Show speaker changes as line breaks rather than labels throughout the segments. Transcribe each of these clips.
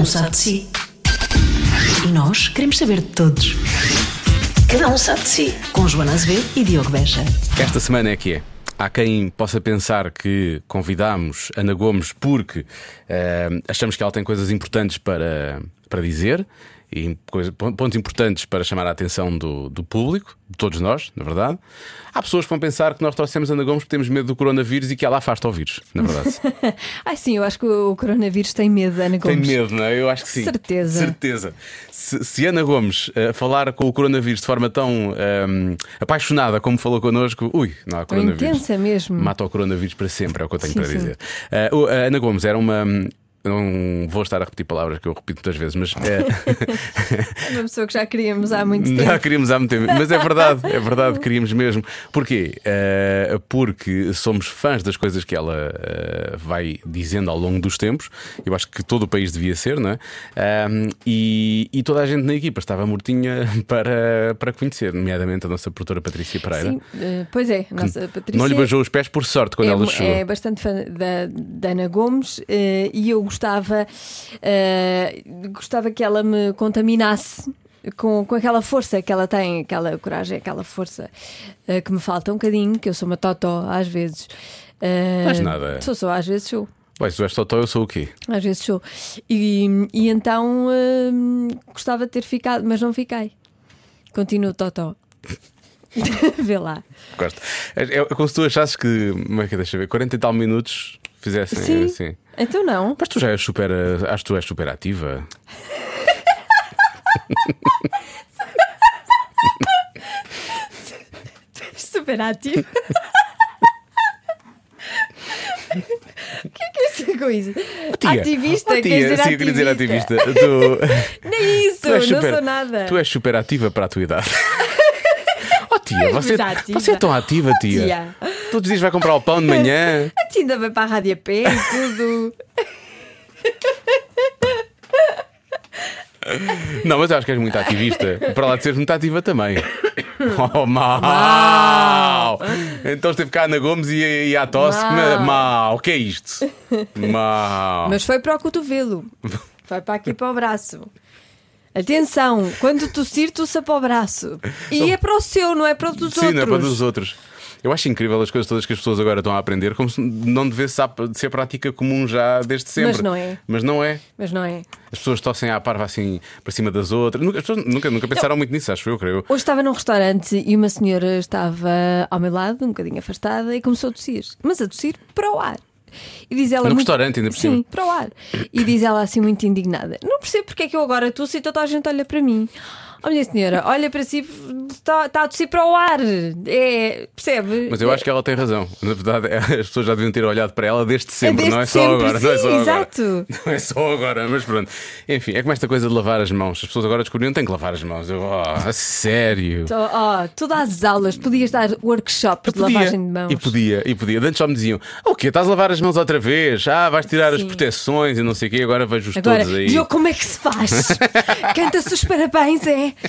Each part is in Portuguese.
um sabe de si. E nós queremos saber de todos. Cada um sabe de si. Com Joana Azevedo e Diogo Beja.
Esta semana é que é. Há quem possa pensar que convidamos Ana Gomes porque eh, achamos que ela tem coisas importantes para, para dizer e coisa- pontos importantes para chamar a atenção do, do público, de todos nós, na verdade. Há pessoas que vão pensar que nós trouxemos Ana Gomes porque temos medo do coronavírus e que ela afasta o vírus, na verdade.
Ai sim, eu acho que o coronavírus tem medo da Ana
Tem
Gomes.
medo, não é? Eu acho que sim.
Certeza.
Certeza. Se, se Ana Gomes eh, falar com o coronavírus de forma tão ehm, apaixonada como falou connosco, ui, não há coronavírus.
intensa mesmo.
Mata o coronavírus para sempre, é o que eu tenho
Sim,
para
sim.
dizer. A Ana Gomes era uma. Não vou estar a repetir palavras que eu repito muitas vezes, mas é,
uma pessoa que já queríamos há muito
já
tempo.
queríamos há muito tempo. Mas é verdade, é verdade, queríamos mesmo. Porquê? Eh, porque somos fãs das coisas que ela eh, vai dizendo ao longo dos tempos. Eu acho que todo o país devia ser, não é? Ahm, e, e toda a gente na equipa estava mortinha para, para conhecer, nomeadamente a nossa produtora Patrícia Pereira.
Sim, eh, pois é, nossa Patrícia.
Não lhe beijou os pés por sorte quando
é,
ela chegou.
é bastante fã da, da Ana Gomes e eu gostava, eh, gostava que ela me contaminasse. Com, com aquela força que ela tem, aquela coragem, aquela força eh, que me falta um bocadinho, que eu sou uma totó às vezes. Eh,
Mas nada.
Sou só, às vezes sou.
Se tu és totó, eu sou o quê?
Às vezes sou. E, e então hum, gostava de ter ficado, mas não fiquei. Continuo Totó. Vê lá.
Gosto. É, é como se tu achasses que, como é que é, deixa ver, 40 e tal minutos fizessem
Sim.
assim.
Então não.
Mas tu já és super. Acho que tu és super ativa.
Super ativo. O que é que é isso com isso?
Tia,
Ativista,
oh,
quer
tia,
dizer
sim, eu queria dizer
ativista.
Tu,
Nem isso,
tu és
não
super,
sou nada.
Tu és super ativa para a tua idade. Oh tia, você,
ativa.
você é tão ativa, tia.
Tia.
Todos os dias vai comprar o pão de manhã.
A tia ainda vai para a rádio a pé e tudo.
Não, mas eu acho que és muito ativista. Para lá de seres muito ativa também. Oh, mal! Então esteve cá a Ana Gomes e, e à tosse.
Mau.
Mal. O que é isto? Mal.
Mas foi para o cotovelo. Foi para aqui para o braço. Atenção, quando tossir, tossa para o braço. E é para o seu, não é para o dos
Sim,
outros.
não é para dos outros. Eu acho incrível as coisas todas que as pessoas agora estão a aprender, como se não devesse ser prática comum já desde sempre.
Mas não é.
Mas não é.
Mas não é.
As pessoas tossem à parva assim para cima das outras. Nunca, as pessoas nunca, nunca pensaram muito nisso, acho eu, creio.
Hoje estava num restaurante e uma senhora estava ao meu lado, um bocadinho afastada, e começou a tossir. Mas a tossir para o ar. E diz ela
No
muito-
restaurante, ainda por
Sim,
cima.
para o ar. E diz ela assim, muito indignada: Não percebo porque é que eu agora tosso e toda a gente olha para mim. Oh, minha senhora, olha para si, está, está a tossir para o ar. É, percebe?
Mas eu acho que ela tem razão. Na verdade, é, as pessoas já deviam ter olhado para ela desde sempre,
desde
não é só
sempre,
agora. não é
sim,
só agora.
exato.
Não é só agora, mas pronto. Enfim, é como esta coisa de lavar as mãos. As pessoas agora descobriram que têm que lavar as mãos. Eu, oh, a sério.
Tô- Oh, todas as aulas, podias dar workshops de lavagem de mãos.
E podia, e podia. Antes só me diziam: o quê? Estás a lavar as mãos outra vez? Ah, vais tirar as
Sim.
proteções e não sei o quê. Agora vejo-os
Agora,
todos aí.
Diogo, como é que se faz? Canta-se os parabéns, é?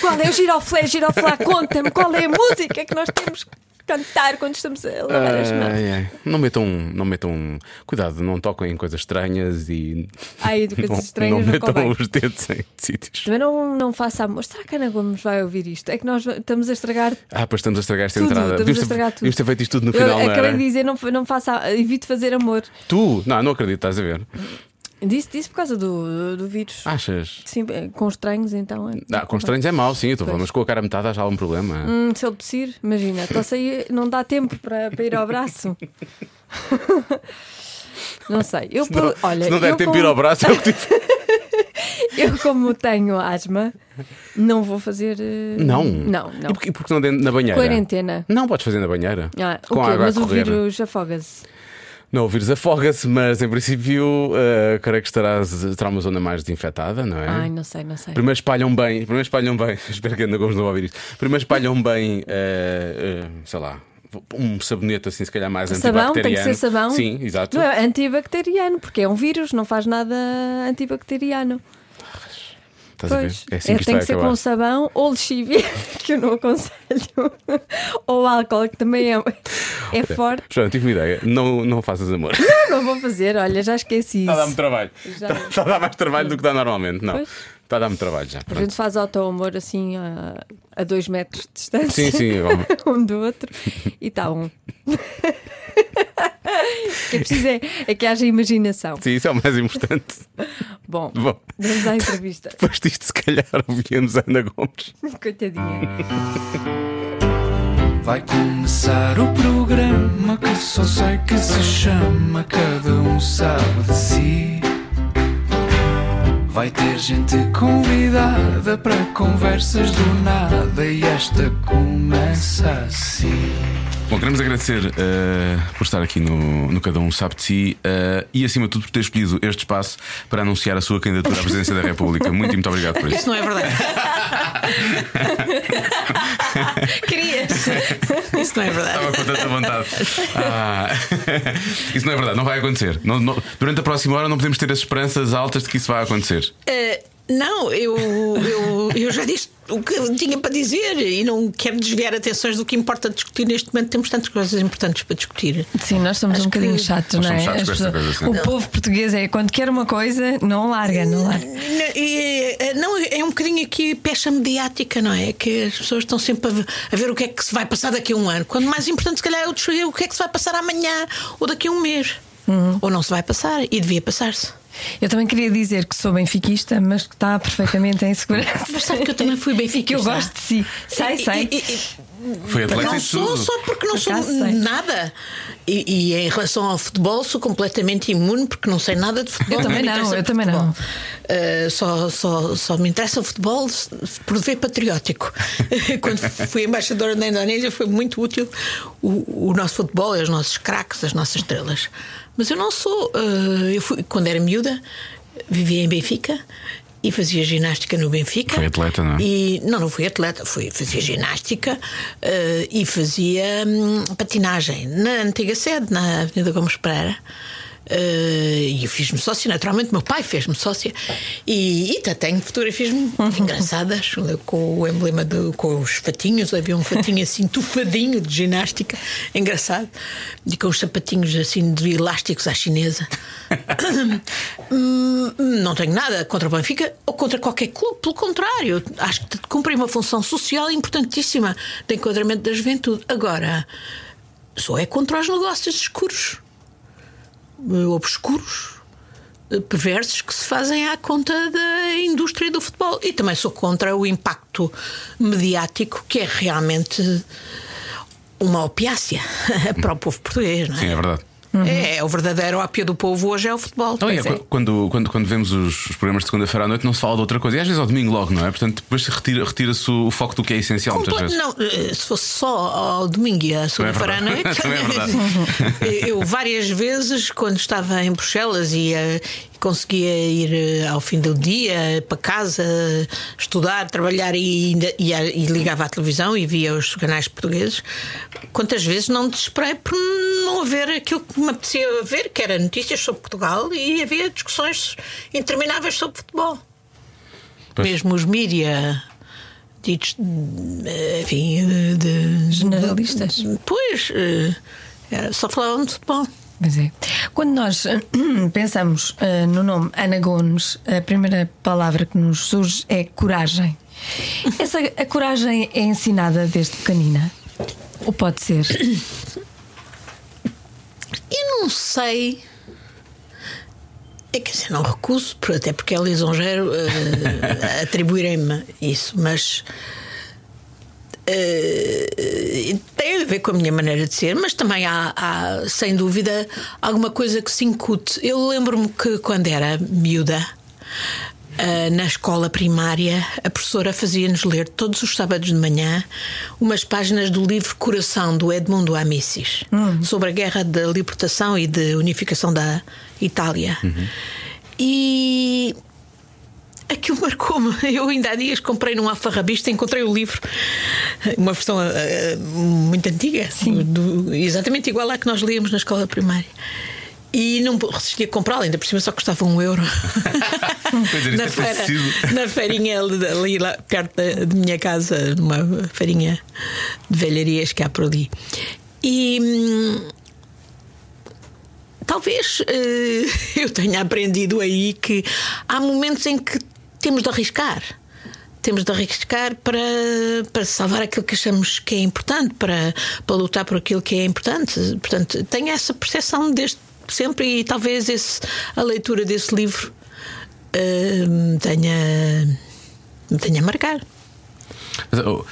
Qual é o giroflé, giroflá? Conta-me qual é a música que nós temos que cantar quando estamos a lavar as mãos.
Ai, ai. Não metam, não metam. Cuidado, não toquem em coisas estranhas e.
Ai, de coisas
não,
estranhas
não
não
metam
convém.
os dedos em sítios.
Também não, não faça amor. Será que a Ana Gomes vai ouvir isto? É que nós estamos a estragar
Ah, pois estamos a estragar esta
tudo.
entrada.
Estamos a
Devíamos ter-
estragar tudo.
ter feito isto tudo no
Eu
final,
acabei de dizer, não, não faça, evite fazer amor.
Tu? Não, não acredito, estás a ver.
Disse, disse por causa do, do vírus.
Achas?
Sim, com estranhos, então. é-
Ah, com estranhos é mau, sim, eu estou a mas com a cara metade há algum problema.
Hum, se ele tossir, imagina, tosse aí, não dá tempo para, para ir ao braço. Não sei. Eu,
Se não,
olha,
se não der tempo de ir ao braço, é o que tive.
eu, como tenho asma, não vou fazer. eh,
Não.
Não, não.
E porquê, porque não dentro na banheira?
Quarentena.
Não, podes fazer na banheira.
Ah,
com
o quê?
água
Mas
a
o vírus afoga-se.
Não, o vírus afoga-se, mas em princípio, uh, creio que estarás, estará uma zona mais desinfetada, não é?
Ai, não sei, não sei.
Primeiro espalham bem, primeiro espalham bem, espero que a Ana Gomes não ouvir isto. Primeiro espalham bem, uh, uh, sei lá, um sabonete assim, se calhar mais
Sabão, tem que
antibacteriano.
ser sabão.
Sim, exato.
Não é antibacteriano, porque é um vírus, não faz nada antibacteriano.
Estás a ver?
Pois,
É assim
é,
que
tem que ser
acabar.
com sabão ou lexívia, que eu não aconselho. ou álcool, que também é, é forte.
Joana, tive uma ideia. Não, não faças amor.
Não vou fazer, olha, já esqueci
Está a dar-me
isso.
trabalho.
Já.
Está, está a dar mais trabalho do que dá normalmente. Não.
Pois.
Está a dar-me trabalho já.
A
Pronto.
gente faz auto-amor assim a, a dois metros de distância.
Sim, sim. vamos.
um do outro e está um. O que é preciso é, é que haja imaginação.
Sim, isso é o mais importante.
Bom,
Bom,
vamos à entrevista.
depois disto, se calhar, ouvíamos Ana Gomes.
Coitadinha.
Vai começar o programa que só sei que se chama Cada um sabe de si. Vai ter gente convidada para conversas do nada e esta começa assim.
Bom, queremos agradecer eh, por estar aqui no, no Cada Um Sabe de Si eh, e, acima de tudo, por ter escolhido este espaço para anunciar a sua candidatura à presidência da República. Muito, muito obrigado por isso.
Isso não é verdade.
Querias?
Isso não é verdade.
Estava com tanta vontade. Ah, isso não é verdade, não vai acontecer. Não- não- durante a próxima hora não podemos ter as esperanças altas de que isso vai acontecer.
Eh, não, eu, eu, eu já disse o que tinha para dizer e não quero desviar atenções do que importa discutir neste momento. Temos tantas coisas importantes para discutir.
Sim, nós somos
Acho
um bocadinho
que-
chatos,
Nós
não é?
chatos
pessoas-
coisa,
o povo português é quando quer uma coisa, não larga, não larga.
Não, e, eh, não, é um bocadinho aqui pecha mediática, não é? Que as pessoas estão sempre a ver, a ver o que é que se vai passar daqui a um ano. Quando mais importante, se calhar, é o que é que se vai passar amanhã ou daqui a um mês. Ou não se vai passar e devia passar-se.
Eu também queria dizer que sou benfiquista, mas que está perfeitamente em segurança.
Mas sabe que eu também fui
E que
benfiquista.
eu gosto de si. Sei,
E-
sei.
e- e-
Foi atleta
Não sou
tudo.
só porque não sou nada. E, e em relação ao futebol, sou completamente imune porque não sei nada de futebol.
Eu também não,
interessa
eu também
futebol.
não.
Uh, só, só, só me interessa o futebol por dever patriótico. Quando fui embaixadora da Indonésia foi muito útil o, o nosso futebol e os nossos craques, as nossas estrelas. Mas eu não sou. uh, eu fui, quando era miúda, vivia em Benfica. E fazia ginástica no Benfica.
Foi atleta, não é?
E, não, não fui atleta, fui, fazia ginástica eh, e fazia hum, patinagem na antiga sede, na Avenida Gomes Pereira. Eh, e eu fiz-me sócia, naturalmente, meu pai fez-me sócia e, e tenho fotografias muito engraçadas com o emblema do, com os fatinhos. Havia um fatinho assim, tufadinho de ginástica, engraçado, e com os sapatinhos assim de elásticos à chinesa. Não tenho nada contra o Benfica ou contra qualquer clube, pelo contrário, acho que cumpre uma função social importantíssima de enquadramento da juventude. Agora, só é contra os negócios escuros, eh, obscuros, eh, perversos que se fazem à conta da indústria do futebol. E também sou contra o impacto mediático que é realmente uma opiácia para o povo português, não é?
Sim, é verdade.
É, o verdadeiro ópio do povo hoje é o futebol.
Então, é,
é.
Quando, quando, quando vemos os, os programas de segunda-feira à noite, não se fala de outra coisa. E às vezes ao domingo logo, não é? Portanto, depois retira- retira-se o, o foco do que é essencial, muitas
Comple-
vezes.
Não, eh, se fosse só ao domingo e à segunda-feira à noite.
É
eu várias vezes, quando estava em Bruxelas e eh, conseguia ir eh, ao fim do dia para casa, estudar, trabalhar e, ainda- e, e ligava à televisão e via os canais portugueses, quantas vezes não desesperei por não haver aquilo que me apetecia ver, que era notícias sobre Portugal e havia discussões intermináveis sobre futebol.
Pois.
Mesmo os mídia ditos, eh, enfim, de, de-
Generalistas.
pois, eh, era- só falavam de futebol.
Pois é. Quando nós pensamos eh, no nome Ana Gomes, a primeira palavra que nos surge é coragem. Essa, a coragem é ensinada desde pequenina? Ou pode ser?
Eu não sei. É que dizer, não recuso, até porque é lisonjeiro eh, atribuírem-me isso, mas eh, tem a ver com a minha maneira de ser, mas também há, há, sem dúvida, alguma coisa que se incute. Eu lembro-me que quando era miúda. eh, na escola primária, a professora fazia-nos ler todos os sábados de manhã umas páginas do livro Coração, do Edmundo Amicis, sobre a guerra da libertação e de unificação da Itália. E aquilo marcou-me. Eu ainda há dias comprei num alfarrabista e encontrei o livro, uma versão eh, muito antiga, do- exatamente igual à que nós líamos na escola primária. E não resisti a comprá-la, ainda por cima só custava um euro.
É,
na,
é
feira, na feirinha ali lá perto da, de minha casa, numa feirinha de velharias que há por ali. E hum, talvez eh, eu tenha aprendido aí que há momentos em que temos de arriscar. Temos de arriscar para, para salvar aquilo que achamos que é importante, para, para lutar por aquilo que é importante. Portanto, tenho essa percepção desde sempre e talvez esse, a leitura desse livro me tenha, me tenha.
Mas, oh,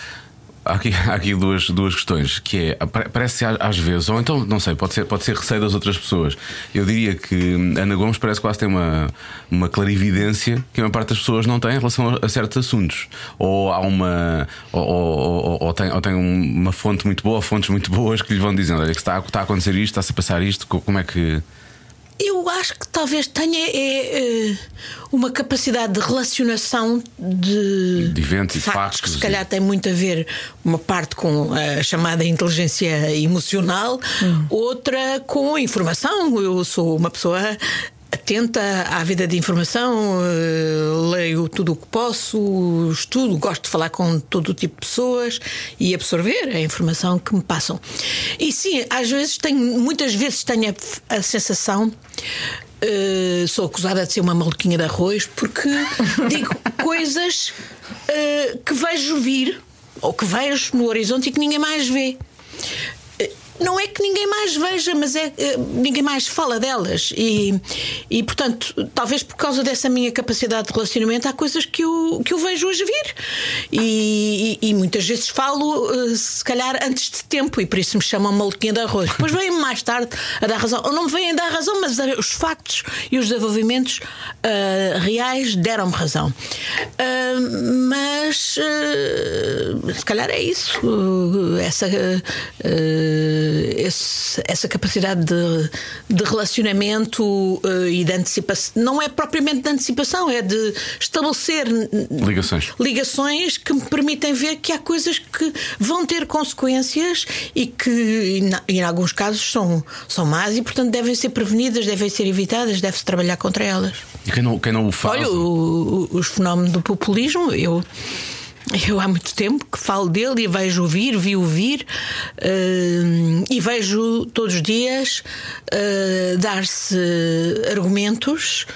Há aqui, há aqui duas, duas questões, que é, pare- parece às- vezes, ou então, não sei, pode ser, pode ser receio das outras pessoas. Eu diria que Ana Gomes parece quase ter uma, uma clarividência que a maior parte das pessoas não tem em relação a, certos assuntos. Ou há uma. Ou, ou, ou- ou tem, ou tem uma fonte muito boa, fontes muito boas que lhe vão dizendo: olha, que está, está a acontecer isto, está-se a passar isto, co- como é que.
Eu acho que talvez tenha é, eh, uma capacidade de relacionação de,
De eventos e
factos, que se
e-
calhar tem muito a ver uma parte com a chamada inteligência emocional, outra com a informação. Eu sou uma pessoa atenta à vida de informação, eh, leio tudo o que posso, estudo, gosto de falar com todo o tipo de pessoas e absorver a informação que me passam. E sim, às vezes tenho, muitas vezes tenho a, a sensação. eh, sou acusada de ser uma maluquinha de arroz porque digo coisas eh, que vejo vir ou que vejo no horizonte e que ninguém mais vê. Não é que ninguém mais veja, mas é eh, ninguém mais fala delas. E, e, portanto, talvez por causa dessa minha capacidade de relacionamento, há coisas que eu, que eu vejo hoje vir. E, e- e muitas vezes falo, eh, se calhar, antes de tempo, e por isso me chamam maluquinha de arroz. Depois vêm mais tarde a dar razão. Ou não me vêm dar razão, mas eh, os factos e os desenvolvimentos eh, reais deram-me razão. Ah, mas eh, se calhar é isso. essa, esse- essa capacidade de, de relacionamento eh, e de antecipação. Não é propriamente de antecipação, é de estabelecer
Ligações.
ligações que me permitem ver que há coisas que vão ter consequências e que, em, em alguns casos, são, são más e, portanto, devem ser prevenidas, devem ser evitadas, deve-se trabalhar contra elas.
E quem não, quem não o faz.
Olha, o- o- os fenómenos do populismo, eu. Eu há muito tempo que falo dele e vejo ouvir, vi ouvir hum, e vejo todos os dias eh, dar-se argumentos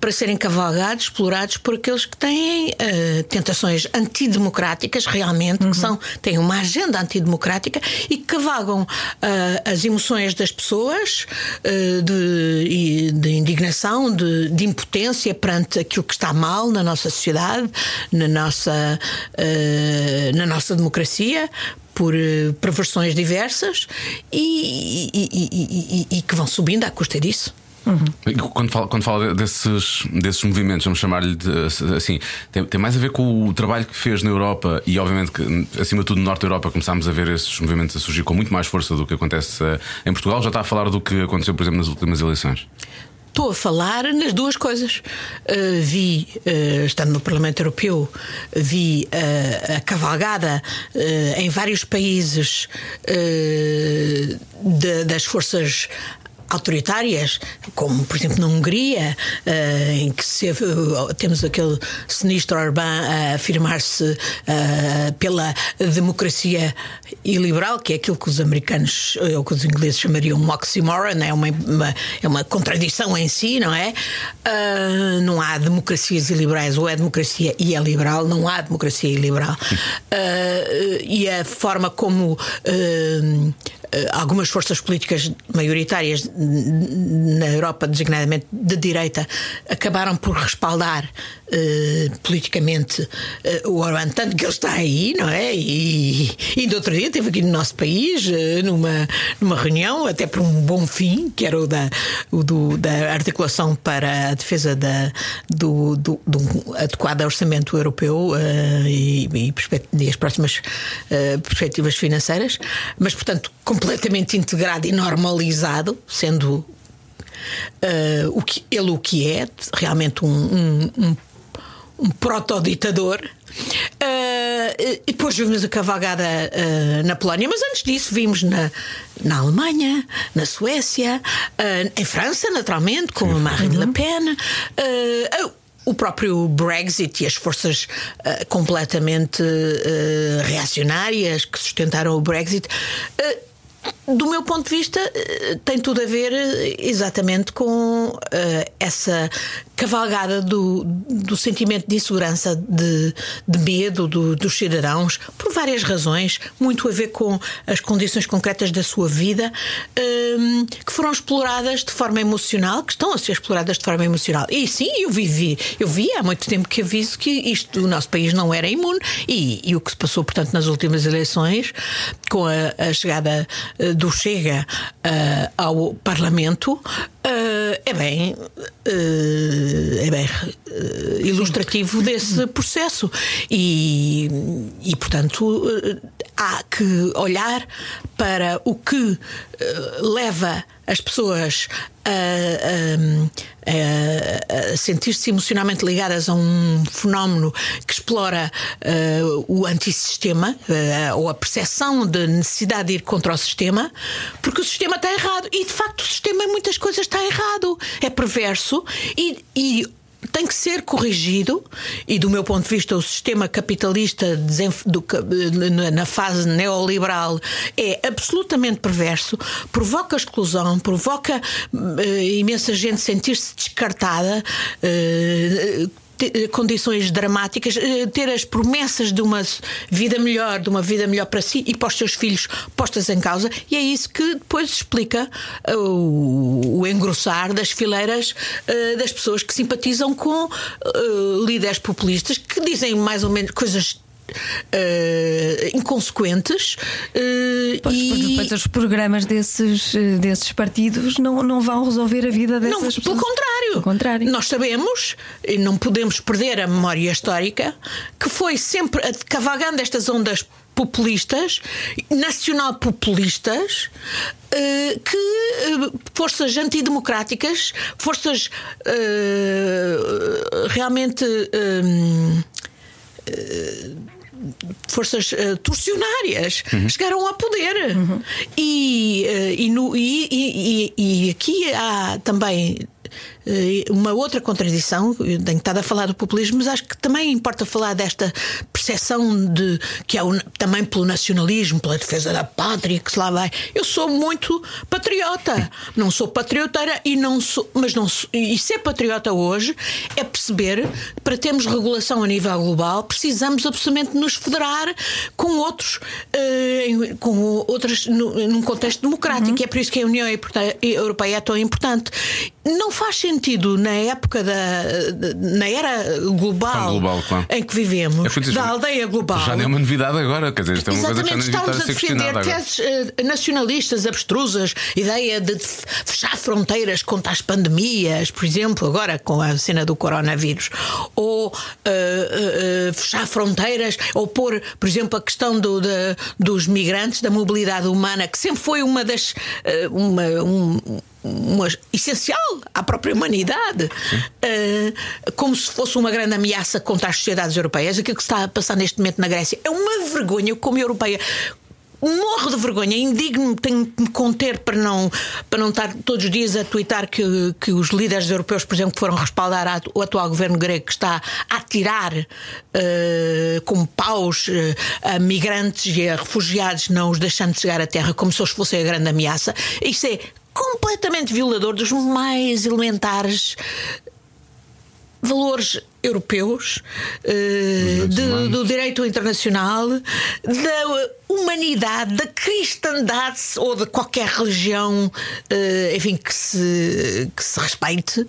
para serem cavalgados, explorados por aqueles que têm eh, tentações antidemocráticas, realmente, que são, têm uma agenda antidemocrática e que cavalgam ah, as emoções das pessoas eh, de, de indignação, de, de impotência perante aquilo que está mal na nossa sociedade, na nossa, na nossa democracia. Por perversões diversas e- e- e- e que vão subindo à custa disso.
Quando fala, quando fala desses, desses movimentos, vamos chamar-lhe assim, tem, tem mais a ver com o trabalho que fez na Europa e, obviamente, que acima de tudo, no Norte da Europa, começámos a ver esses movimentos a surgir com muito mais força do que acontece eh, em Portugal. Já está a falar do que aconteceu, por exemplo, nas últimas eleições.
Estou a falar nas duas coisas. Uh, vi, uh, estando no Parlamento Europeu, vi uh, a cavalgada em vários países de- das forças autoritárias, como por exemplo na Hungria, eh, em que se- eh, temos aquele sinistro Orbán a afirmar-se eh, pela democracia iliberal, que é aquilo que os americanos ou que os ingleses chamariam um oxymoron, é uma, uma- é uma contradição em si, não é? Não há democracias iliberais, ou é democracia e é liberal, não há democracia iliberal. E a forma como algumas forças políticas maioritárias na Europa, designadamente de direita, acabaram por respaldar eh, politicamente eh, o Orbán, tanto que ele está aí, não é? E, e outro dia esteve aqui no nosso país, eh, numa, numa reunião, até por um bom fim, que era o da, o do- da articulação para a defesa da, do, do, do adequado orçamento europeu e, e, e as próximas perspectivas financeiras, mas, portanto, completamente integrado e normalizado, sendo eh, o que, ele o que é, realmente um, um, um, um proto-ditador. eh, e depois vimos a cavalgada uh, na Polónia, mas antes disso vimos na, na Alemanha, na Suécia, uh, em França, naturalmente, com a Marine Le Pen. Uh, o próprio Brexit e as forças uh, completamente uh, reacionárias que sustentaram o Brexit. Uh, do meu ponto de vista, tem tudo a ver exatamente com essa cavalgada do, do sentimento de insegurança, de, de medo do, dos cidadãos, por várias razões, muito a ver com as condições concretas da sua vida, um, que foram exploradas de forma emocional, que estão a ser exploradas de forma emocional. E sim, eu vivi, eu vi há muito tempo que aviso que isto do nosso país não era imune e, e o que se passou, portanto, nas últimas eleições, com a, a chegada uh, do Chega uh, ao Parlamento, uh, é bem. é bem ilustrativo desse processo e, e portanto há que olhar para o que leva as pessoas a, a, a, a sentir-se emocionalmente ligadas a um fenómeno que explora uh, o antissistema uh, ou a percepção de necessidade de ir contra o sistema, porque o sistema está errado. E de facto o sistema em muitas coisas está errado, é perverso e, e tem que ser corrigido e do meu ponto de vista o sistema capitalista na fase neoliberal é absolutamente perverso provoca exclusão provoca uh, imensa gente sentir-se descartada eh, condições dramáticas, eh, ter as promessas de uma vida melhor, de uma vida melhor para si e para os seus filhos postas em causa, e é isso que depois explica eh, o, o engrossar das fileiras das pessoas que simpatizam com líderes populistas que dizem mais ou menos coisas Uh, inconsequentes uh,
pois,
e
depois os programas desses, desses partidos não, não vão resolver a vida dessas
não,
pessoas.
Pelo contrário.
pelo contrário.
Nós sabemos, e não podemos perder a memória histórica, que foi sempre cavalgando estas ondas populistas, nacional-populistas, que forças antidemocráticas, forças realmente forças uh, torcionárias uhum. chegaram ao poder. Uhum. E, uh, e, no, e, e, e, aqui há também uma outra contradição, eu tenho estado a falar do populismo, mas acho que também importa falar desta percepção de que é também pelo nacionalismo, pela defesa da pátria, que se lá vai. Eu sou muito patriota, não sou patrioteira e não sou, mas não sou, e ser patriota hoje é perceber que para termos regulação a nível global precisamos absolutamente nos federar com outros, uh, com outras num contexto democrático. Uhum. É por isso que a União Europeia é tão importante. Não faz sentido na época da na era global,
global claro.
em que vivemos, é da aldeia global.
Já nem é uma novidade agora, quer dizer, isto é uma coisa que já
estamos
a,
a defender teses uh, nacionalistas abstrusas, ideia de fechar fronteiras contra as pandemias, por exemplo, agora com a cena do coronavírus, ou uh, uh, fechar fronteiras, ou pôr, por exemplo, a questão do, de, dos migrantes, da mobilidade humana, que sempre foi uma das uma, um, uma, essencial à própria humanidade, uh, como se fosse uma grande ameaça contra as sociedades europeias. Aquilo que está a passar neste momento na Grécia é uma vergonha como europeia morro de vergonha, indigno, tenho de me conter para não, para não estar todos os dias a twittar que, que os líderes europeus, por exemplo, foram respaldar a, o atual governo grego que está a tirar uh, com paus uh, a migrantes e a refugiados, não os deixando de chegar à terra como se eles fossem a grande ameaça. Isso é completamente violador dos mais elementares valores europeus, uh, de, do direito internacional, da humanidade, da cristandade ou de qualquer religião, uh, enfim, que se, que se respeite.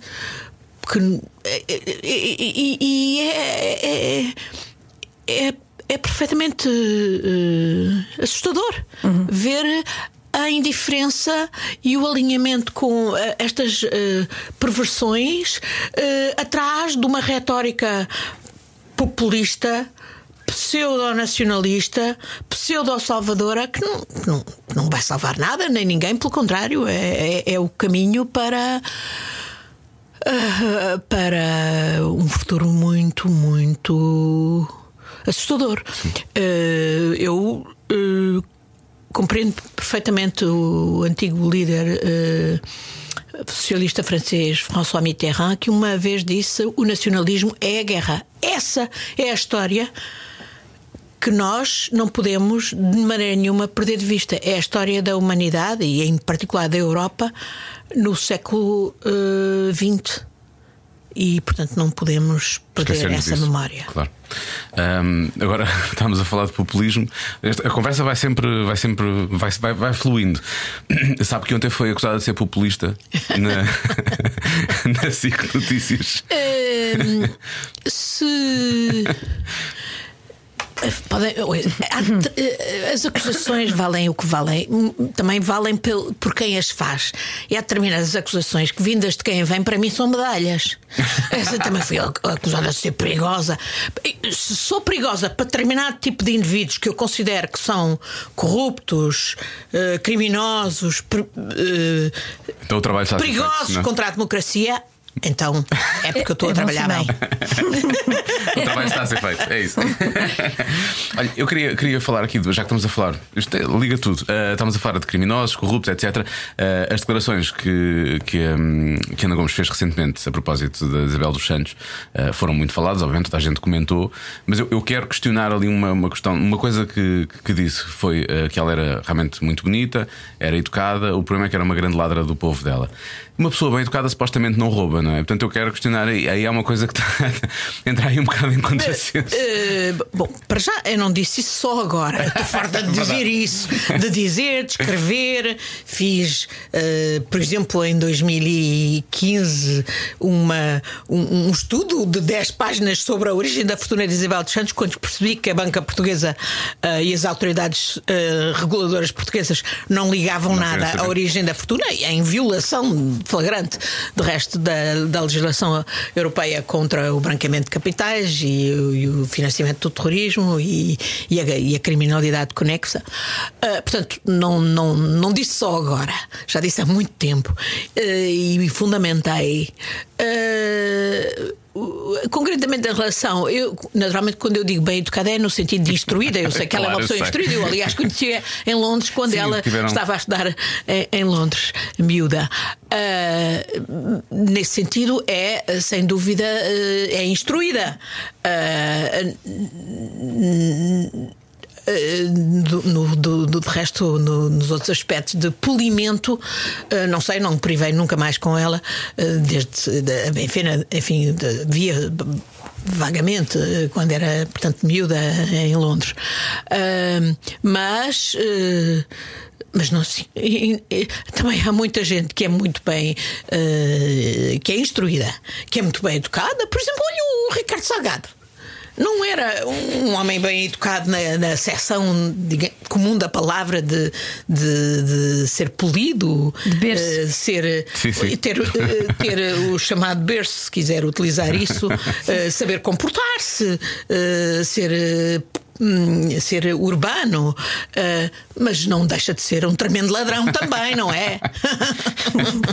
Que, e, e é, é, é, é perfeitamente uh, assustador uhum. ver a indiferença e o alinhamento com uh, estas uh, perversões uh, atrás de uma retórica populista pseudo-nacionalista, pseudo-salvadora, que não, não, não vai salvar nada, nem ninguém, pelo contrário, é, é, é o caminho para. Uh, para um futuro muito, muito assustador. Eh, eu eh, compreendo perfeitamente o antigo líder eh, socialista francês François Mitterrand que uma vez disse o nacionalismo é a guerra. Essa é a história que nós não podemos de maneira nenhuma perder de vista. É a história da humanidade e em particular da Europa no século XX. E portanto não podemos perder essa
disso.
memória.
Claro. Ahm, agora estamos a falar de populismo. Esta- A conversa vai sempre, vai sempre, vai, vai, vai fluindo. Sabe que ontem foi acusada de ser populista na, na SIC Notícias.
Hum, se. Podem- há- as acusações valem o que valem, também valem por quem as faz. E há determinadas acusações que, vindas de quem vem, para mim são medalhas. Essa também foi acusada de ser perigosa. Se sou perigosa para determinado tipo de indivíduos que eu considero que são corruptos, eh, criminosos, eh,
Então
perigosos
é?
contra a democracia, então é porque eu estou a
É
trabalhar bem.
O trabalho está a ser feito, é isso. Olha, eu queria, queria falar aqui, já que estamos a falar, isto é- liga tudo. Uh, estamos a falar de criminosos, corruptos, etc. Uh, as declarações que, que, um, que Ana Gomes fez recentemente a propósito da Isabel dos Santos uh, foram muito faladas, obviamente, toda a gente comentou, mas eu, eu quero questionar ali uma, uma questão. Uma coisa que, que disse foi uh, que ela era realmente muito bonita, era educada, o problema é que era uma grande ladra do povo dela. Uma pessoa bem educada supostamente não rouba, não é? Portanto, eu quero questionar aí. Aí há uma coisa que está entrar aí um bocado em contrassenso.
Eh, bom, para já eu não disse isso só agora. Estou farta de dizer isso, de dizer, de escrever. Fiz, eh, por exemplo, em 2015, uma, um, um estudo de 10 páginas sobre a origem da fortuna de Isabel dos Santos, quando percebi que a banca portuguesa e as autoridades reguladoras portuguesas não ligavam nada à origem da fortuna, em violação flagrante do resto da, da legislação europeia contra o branqueamento de capitais e, e o financiamento do terrorismo e, e a, e a criminalidade conexa. Ah, portanto, não, não, não disse só agora, já disse há muito tempo Ah, e fundamentei. O- concretamente em relação, eu, naturalmente, quando eu digo bem educada é no sentido de instruída. Eu sei que ela é uma
Claro,
pessoa
sei.
instruída. Eu, aliás, conhecia em Londres quando
Sim,
ela
tiveram-
estava a estudar em, em Londres, miúda. Ah, nesse sentido, é, sem dúvida, ah, é instruída. Eh, do, no, do, do- de resto, no- nos outros aspectos de polimento, eh, não sei, não me privei nunca mais com ela, eh, desde, de, enfim, na- enfim via vagamente eh, quando era, portanto, miúda em Londres. Mas. eh, mas não sei. Também há muita gente que é muito bem. eh, que é instruída, que é muito bem educada. Por exemplo, olha o Ricardo Salgado. Não era um homem bem educado na, na seção diga- comum da palavra de, de, de ser polido,
De berço.
eh, ser,
Sim, sim.
ter, eh, ter o chamado berço, se quiser utilizar isso, eh, saber comportar-se, eh, ser. eh, hum, Ser urbano, eh, mas não deixa de ser um tremendo ladrão também, não é?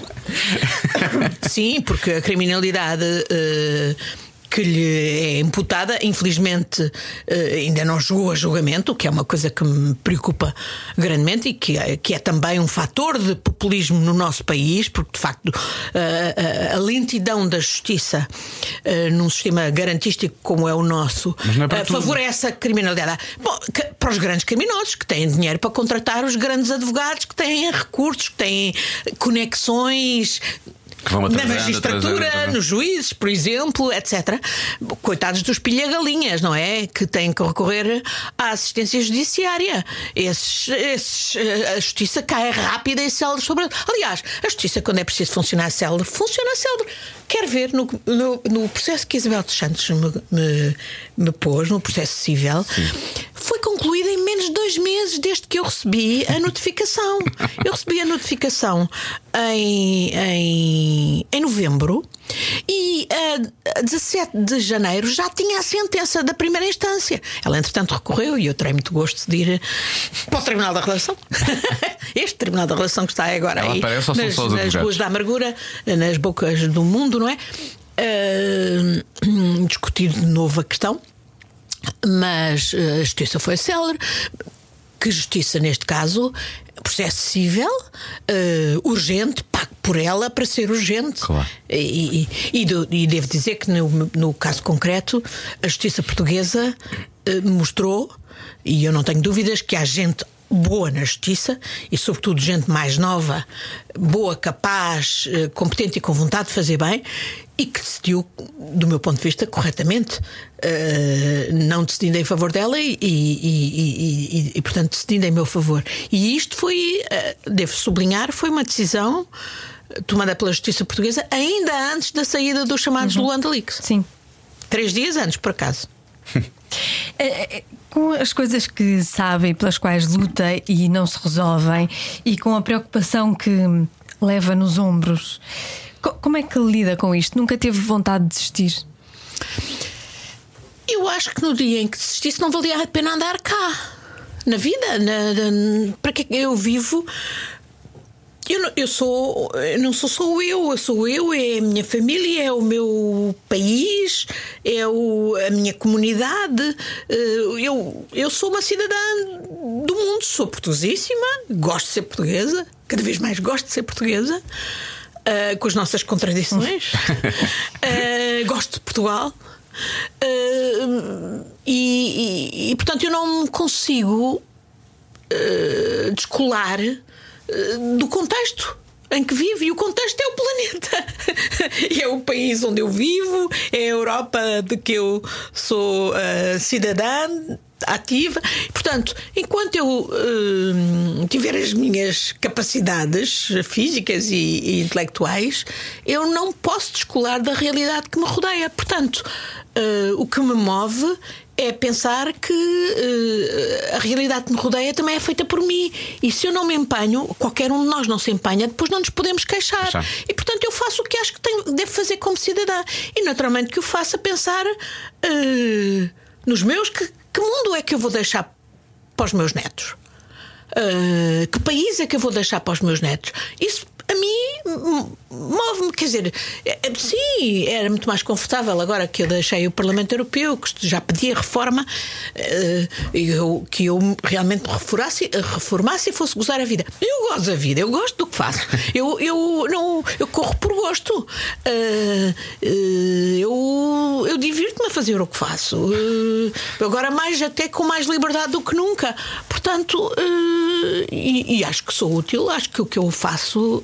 Sim, porque a criminalidade eh, que lhe é imputada, infelizmente, eh, ainda não chegou a julgamento, o que é uma coisa que me preocupa grandemente e que é, que é também um fator de populismo no nosso país, porque de facto eh, a, a lentidão da justiça num sistema garantístico como é o nosso
é
favorece essa criminalidade. Bom, que- para os grandes criminosos que têm dinheiro para contratar os grandes advogados, que têm recursos, que têm conexões.
Que vão
Na magistratura,
atrasando,
nos juízes, por exemplo, etc. Coitados dos pilha-galinhas, não é? Que têm que recorrer à assistência judiciária. Esses, esses, eh, a justiça cai rápida e célere sobre. Aliás, a justiça, quando é preciso funcionar célere, funciona célere. Quer ver no, no, no processo que Isabel dos Santos me, me, me pôs, no processo civil, foi concluído em dois meses desde que eu recebi a notificação. Eu recebi a notificação em, em, em novembro e a 17 de janeiro já tinha a sentença da primeira instância. Ela, entretanto, recorreu e eu terei muito gosto de ir para o Tribunal da Relação. Este Tribunal da Relação que está agora
Ela
aí
aparece
nas,
só
nas ruas da amargura, nas bocas do mundo, não é? Ah, discutir de novo a questão. Mas eh, a justiça foi célere. Que justiça, neste caso, processo civil, eh, urgente, pago por ela para ser urgente.
Claro.
E, e- e devo dizer que no, no caso concreto, a justiça portuguesa eh, mostrou, e eu não tenho dúvidas, que há gente boa na justiça e, sobretudo, gente mais nova, boa, capaz, competente e com vontade de fazer bem. E que decidiu, do meu ponto de vista, corretamente, eh, não decidindo em favor dela e, e- e- e- portanto, decidindo em meu favor. E isto foi, eh, devo sublinhar, foi uma decisão tomada pela justiça portuguesa ainda antes da saída dos chamados Luanda Leaks.
Sim.
Três dias antes, por acaso.
Com as coisas que sabe e pelas quais luta e não se resolvem, e com a preocupação que leva nos ombros, como é que lida com isto? Nunca teve vontade de desistir?
Eu acho que no dia em que desistisse não valia a pena andar cá. Na vida, na- na- para que é eu vivo? Eu não, eu sou, eu não sou só eu, eu sou eu, é a minha família, é o meu país, é o, a minha comunidade. Eh, Eu, eu sou uma cidadã do mundo, sou portuguesíssima, gosto de ser portuguesa, cada vez mais gosto de ser portuguesa, eh, com as nossas contradições. Eh, gosto de Portugal. Eh, e, e- e, portanto eu não me consigo descolar do contexto em que vivo e o contexto é o planeta é o país onde eu vivo é a Europa de que eu sou eh, cidadã ativa portanto enquanto eu eh, tiver as minhas capacidades físicas e, e intelectuais eu não posso descolar da realidade que me rodeia portanto eh, o que me move é pensar que eh, a realidade que me rodeia também é feita por mim. E se eu não me empenho, qualquer um de nós não se empenha, depois não nos podemos queixar. E portanto eu faço o que acho que tenho, devo fazer como cidadã. E naturalmente que o faço a pensar nos meus, que, que mundo é que eu vou deixar para os meus netos? Uh, que país é que eu vou deixar para os meus netos? Isso a mim m- move-me, quer dizer, é- é- sim, era muito mais confortável agora que eu deixei o Parlamento Europeu, que já pedia reforma, uh, eu- que eu realmente me reformasse, reformasse e fosse gozar a vida. Eu gosto da vida, eu gosto do que faço, eu, eu, não, eu corro por gosto, Uh, uh, eu, eu divirto-me a fazer o que faço, agora mais até com mais liberdade do que nunca. Portanto, e, e acho que sou útil, acho que o que eu faço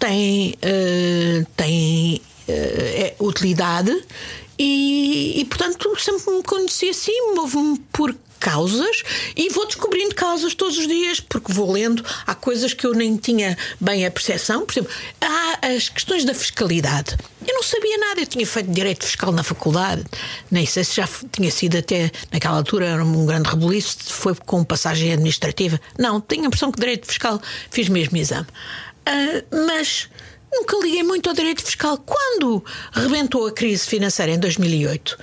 tem, uh, tem uh, é utilidade e, e, portanto, sempre me conheci assim, movo-me por causas e vou descobrindo causas todos os dias, porque vou lendo. Há coisas que eu nem tinha bem a percepção. Por exemplo, há as questões da fiscalidade. Eu não sabia nada, eu tinha feito direito fiscal na faculdade, nem sei se já tinha sido até naquela altura era um grande rebuliço, foi com passagem administrativa. Não, tenho a impressão que direito fiscal fiz mesmo exame. Ah, mas nunca liguei muito ao direito fiscal. Quando rebentou a crise financeira em 2008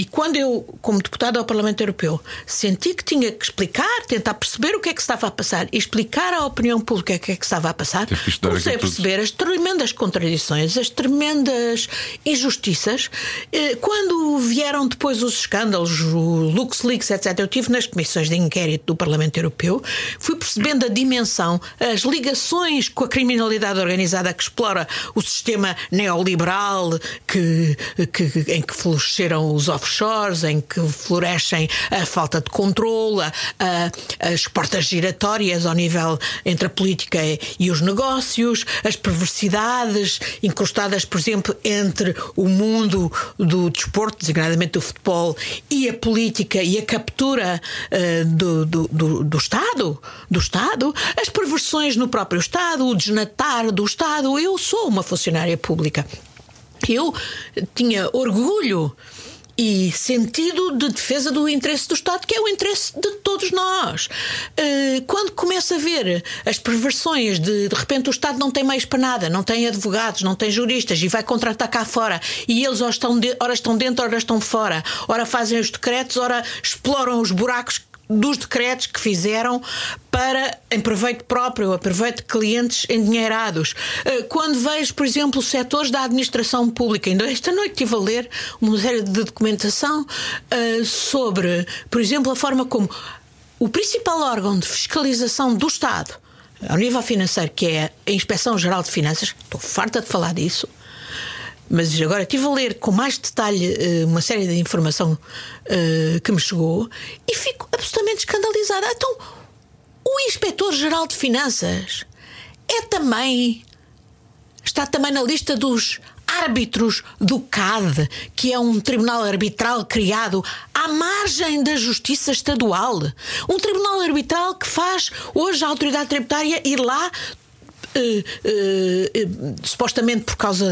e quando eu, como deputada ao Parlamento Europeu, senti que tinha que explicar, tentar perceber o que é que estava a passar e explicar à opinião pública o que é que estava a passar, comecei a perceber as tremendas contradições, as tremendas injustiças. Eh, Quando vieram depois os escândalos, o LuxLeaks, etc., eu estive nas comissões de inquérito do Parlamento Europeu, fui percebendo a dimensão, as ligações com a criminalidade organizada que explora o sistema neoliberal que, que- em que floresceram os offshores, em que florescem a falta de controle, a- a- as portas giratórias ao nível entre a política e, os negócios, as perversidades incrustadas, por exemplo, entre o mundo do desporto, designadamente do futebol, e a política e a captura eh, do, do, do- do Estado, do Estado, as perversões no próprio Estado, o desnatar do Estado. Eu sou uma funcionária pública. Eu tinha orgulho e sentido de defesa do interesse do Estado, que é o interesse de todos nós. Eh, Quando começa a ver as perversões de de repente o Estado não tem meios para nada, não tem advogados, não tem juristas e vai contratar cá fora e eles ora estão, de- ora estão dentro, ora estão fora, ora fazem os decretos, ora exploram os buracos dos decretos que fizeram para em proveito próprio, a proveito de clientes endinheirados. Eh, Quando vejo, por exemplo, setores da administração pública, ainda esta noite estive a ler uma série de documentação eh, sobre, por exemplo, a forma como o principal órgão de fiscalização do Estado, ao nível financeiro, que é a Inspeção Geral de Finanças, estou farta de falar disso. Mas agora estive a ler com mais detalhe eh, uma série de informação eh, que me chegou e fico absolutamente escandalizada. Então, o Inspetor-Geral de Finanças é também. está também na lista dos árbitros do CAD, que é um tribunal arbitral criado à margem da Justiça Estadual. Um tribunal arbitral que faz hoje a autoridade tributária ir lá supostamente por causa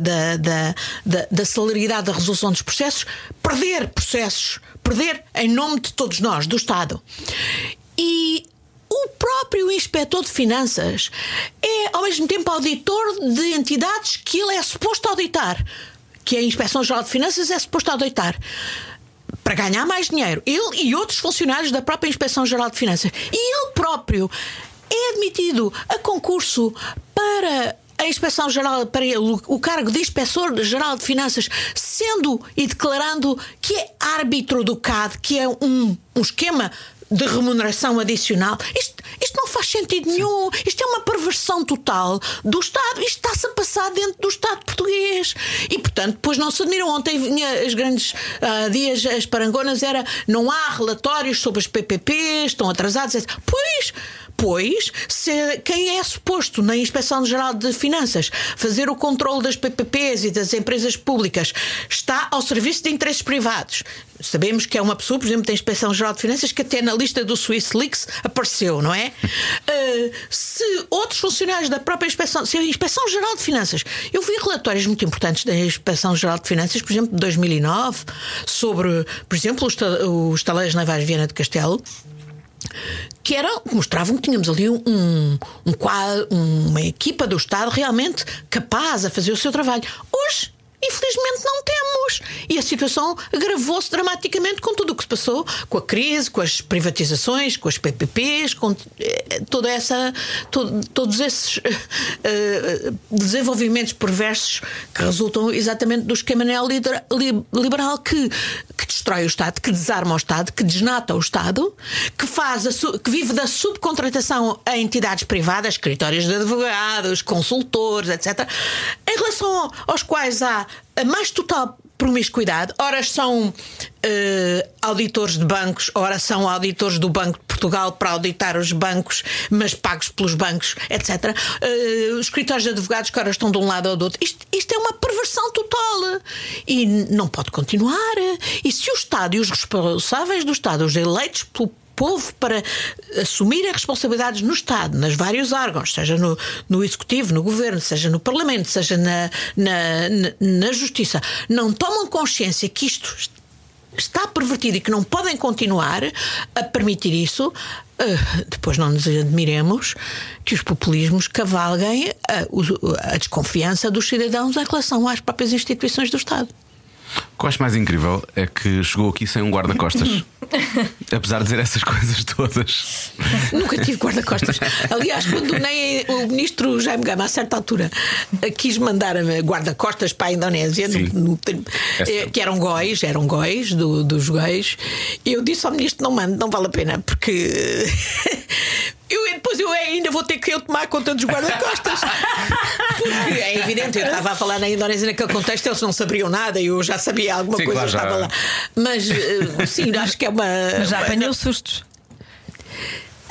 da, da, da, da, da celeridade da resolução dos processos, perder processos, perder em nome de todos nós, do Estado. E o próprio inspetor de finanças é, ao mesmo tempo, auditor de entidades que ele é suposto auditar, que a Inspeção Geral de Finanças é suposto auditar. Para ganhar mais dinheiro. Ele e outros funcionários da própria Inspeção Geral de Finanças. E ele próprio é admitido a concurso para a Inspeção Geral, para o- cargo de Inspetor Geral de Finanças, sendo e declarando que é árbitro do CAD, que é um, um esquema de remuneração adicional. Isto, isto não faz sentido nenhum. Isto é uma perversão total do Estado. Isto está-se a passar dentro do Estado português. E, portanto, depois não se admiram. Ontem vinha as grandes ah, dias, as parangonas, era não há relatórios sobre as PPPs, estão atrasados. etc. Pois. Pois, se quem é suposto na Inspeção Geral de Finanças fazer o controle das PPPs e das empresas públicas está ao serviço de interesses privados. Sabemos que é uma pessoa, por exemplo, da Inspeção Geral de Finanças que até na lista do Swiss Leaks apareceu, não é? Uh, se outros funcionários da própria Inspeção, se a Inspeção Geral de Finanças, eu vi relatórios muito importantes da Inspeção Geral de Finanças, por exemplo, de 2009, sobre, por exemplo, os, os taleiros navais de Viana de Castelo que que mostravam que tínhamos ali um, um, um uma equipa do Estado realmente capaz a fazer o seu trabalho. Hoje, infelizmente, não temos. E a situação agravou-se dramaticamente com tudo o que se passou, com a crise, com as privatizações, com as PPPs, com eh, toda essa, to- todos esses eh, desenvolvimentos perversos que resultam exatamente do esquema neoliberal que, que destrói o Estado, que desarma o Estado, que desnata o Estado, que faz a que vive da subcontratação a entidades privadas, escritórios de advogados, consultores, etc., em relação aos quais há a mais total promiscuidade. Ora são eh, auditores de bancos, ora são auditores do Banco de Portugal para auditar os bancos, mas pagos pelos bancos, etc. Eh, os escritórios de advogados que ora estão de um lado ou do outro. Isto, isto é uma perversão total. E não pode continuar. E se o Estado e os responsáveis do Estado, os eleitos pelo povo para assumir as responsabilidades no Estado, nas vários órgãos, seja no, no Executivo, no Governo, seja no Parlamento, seja na, na, na, Justiça, não tomam consciência que isto está pervertido e que não podem continuar a permitir isso, eh, depois não nos admiremos que os populismos cavalguem a, o- a desconfiança dos cidadãos em relação às próprias instituições do Estado.
O que eu acho mais incrível é que chegou aqui sem um guarda-costas. Apesar de dizer essas coisas todas.
Nunca tive guarda-costas. Aliás, quando nem o ministro Jaime Gama, a certa altura, quis mandar guarda-costas para a Indonésia, no- no-
É
eh, que eram góis, eram góis do- dos góis. Eu disse ao ministro: não mando, não vale a pena, porque. Eu, depois eu ainda vou ter que eu tomar conta dos guarda-costas. Porque é evidente, eu estava a falar na Indonésia naquele contexto, eles não sabiam nada, eu já sabia alguma
Sim,
coisa,
claro, já.
estava lá. Mas eh, sim, acho que é uma.
Mas já
uma-
apanhou sustos.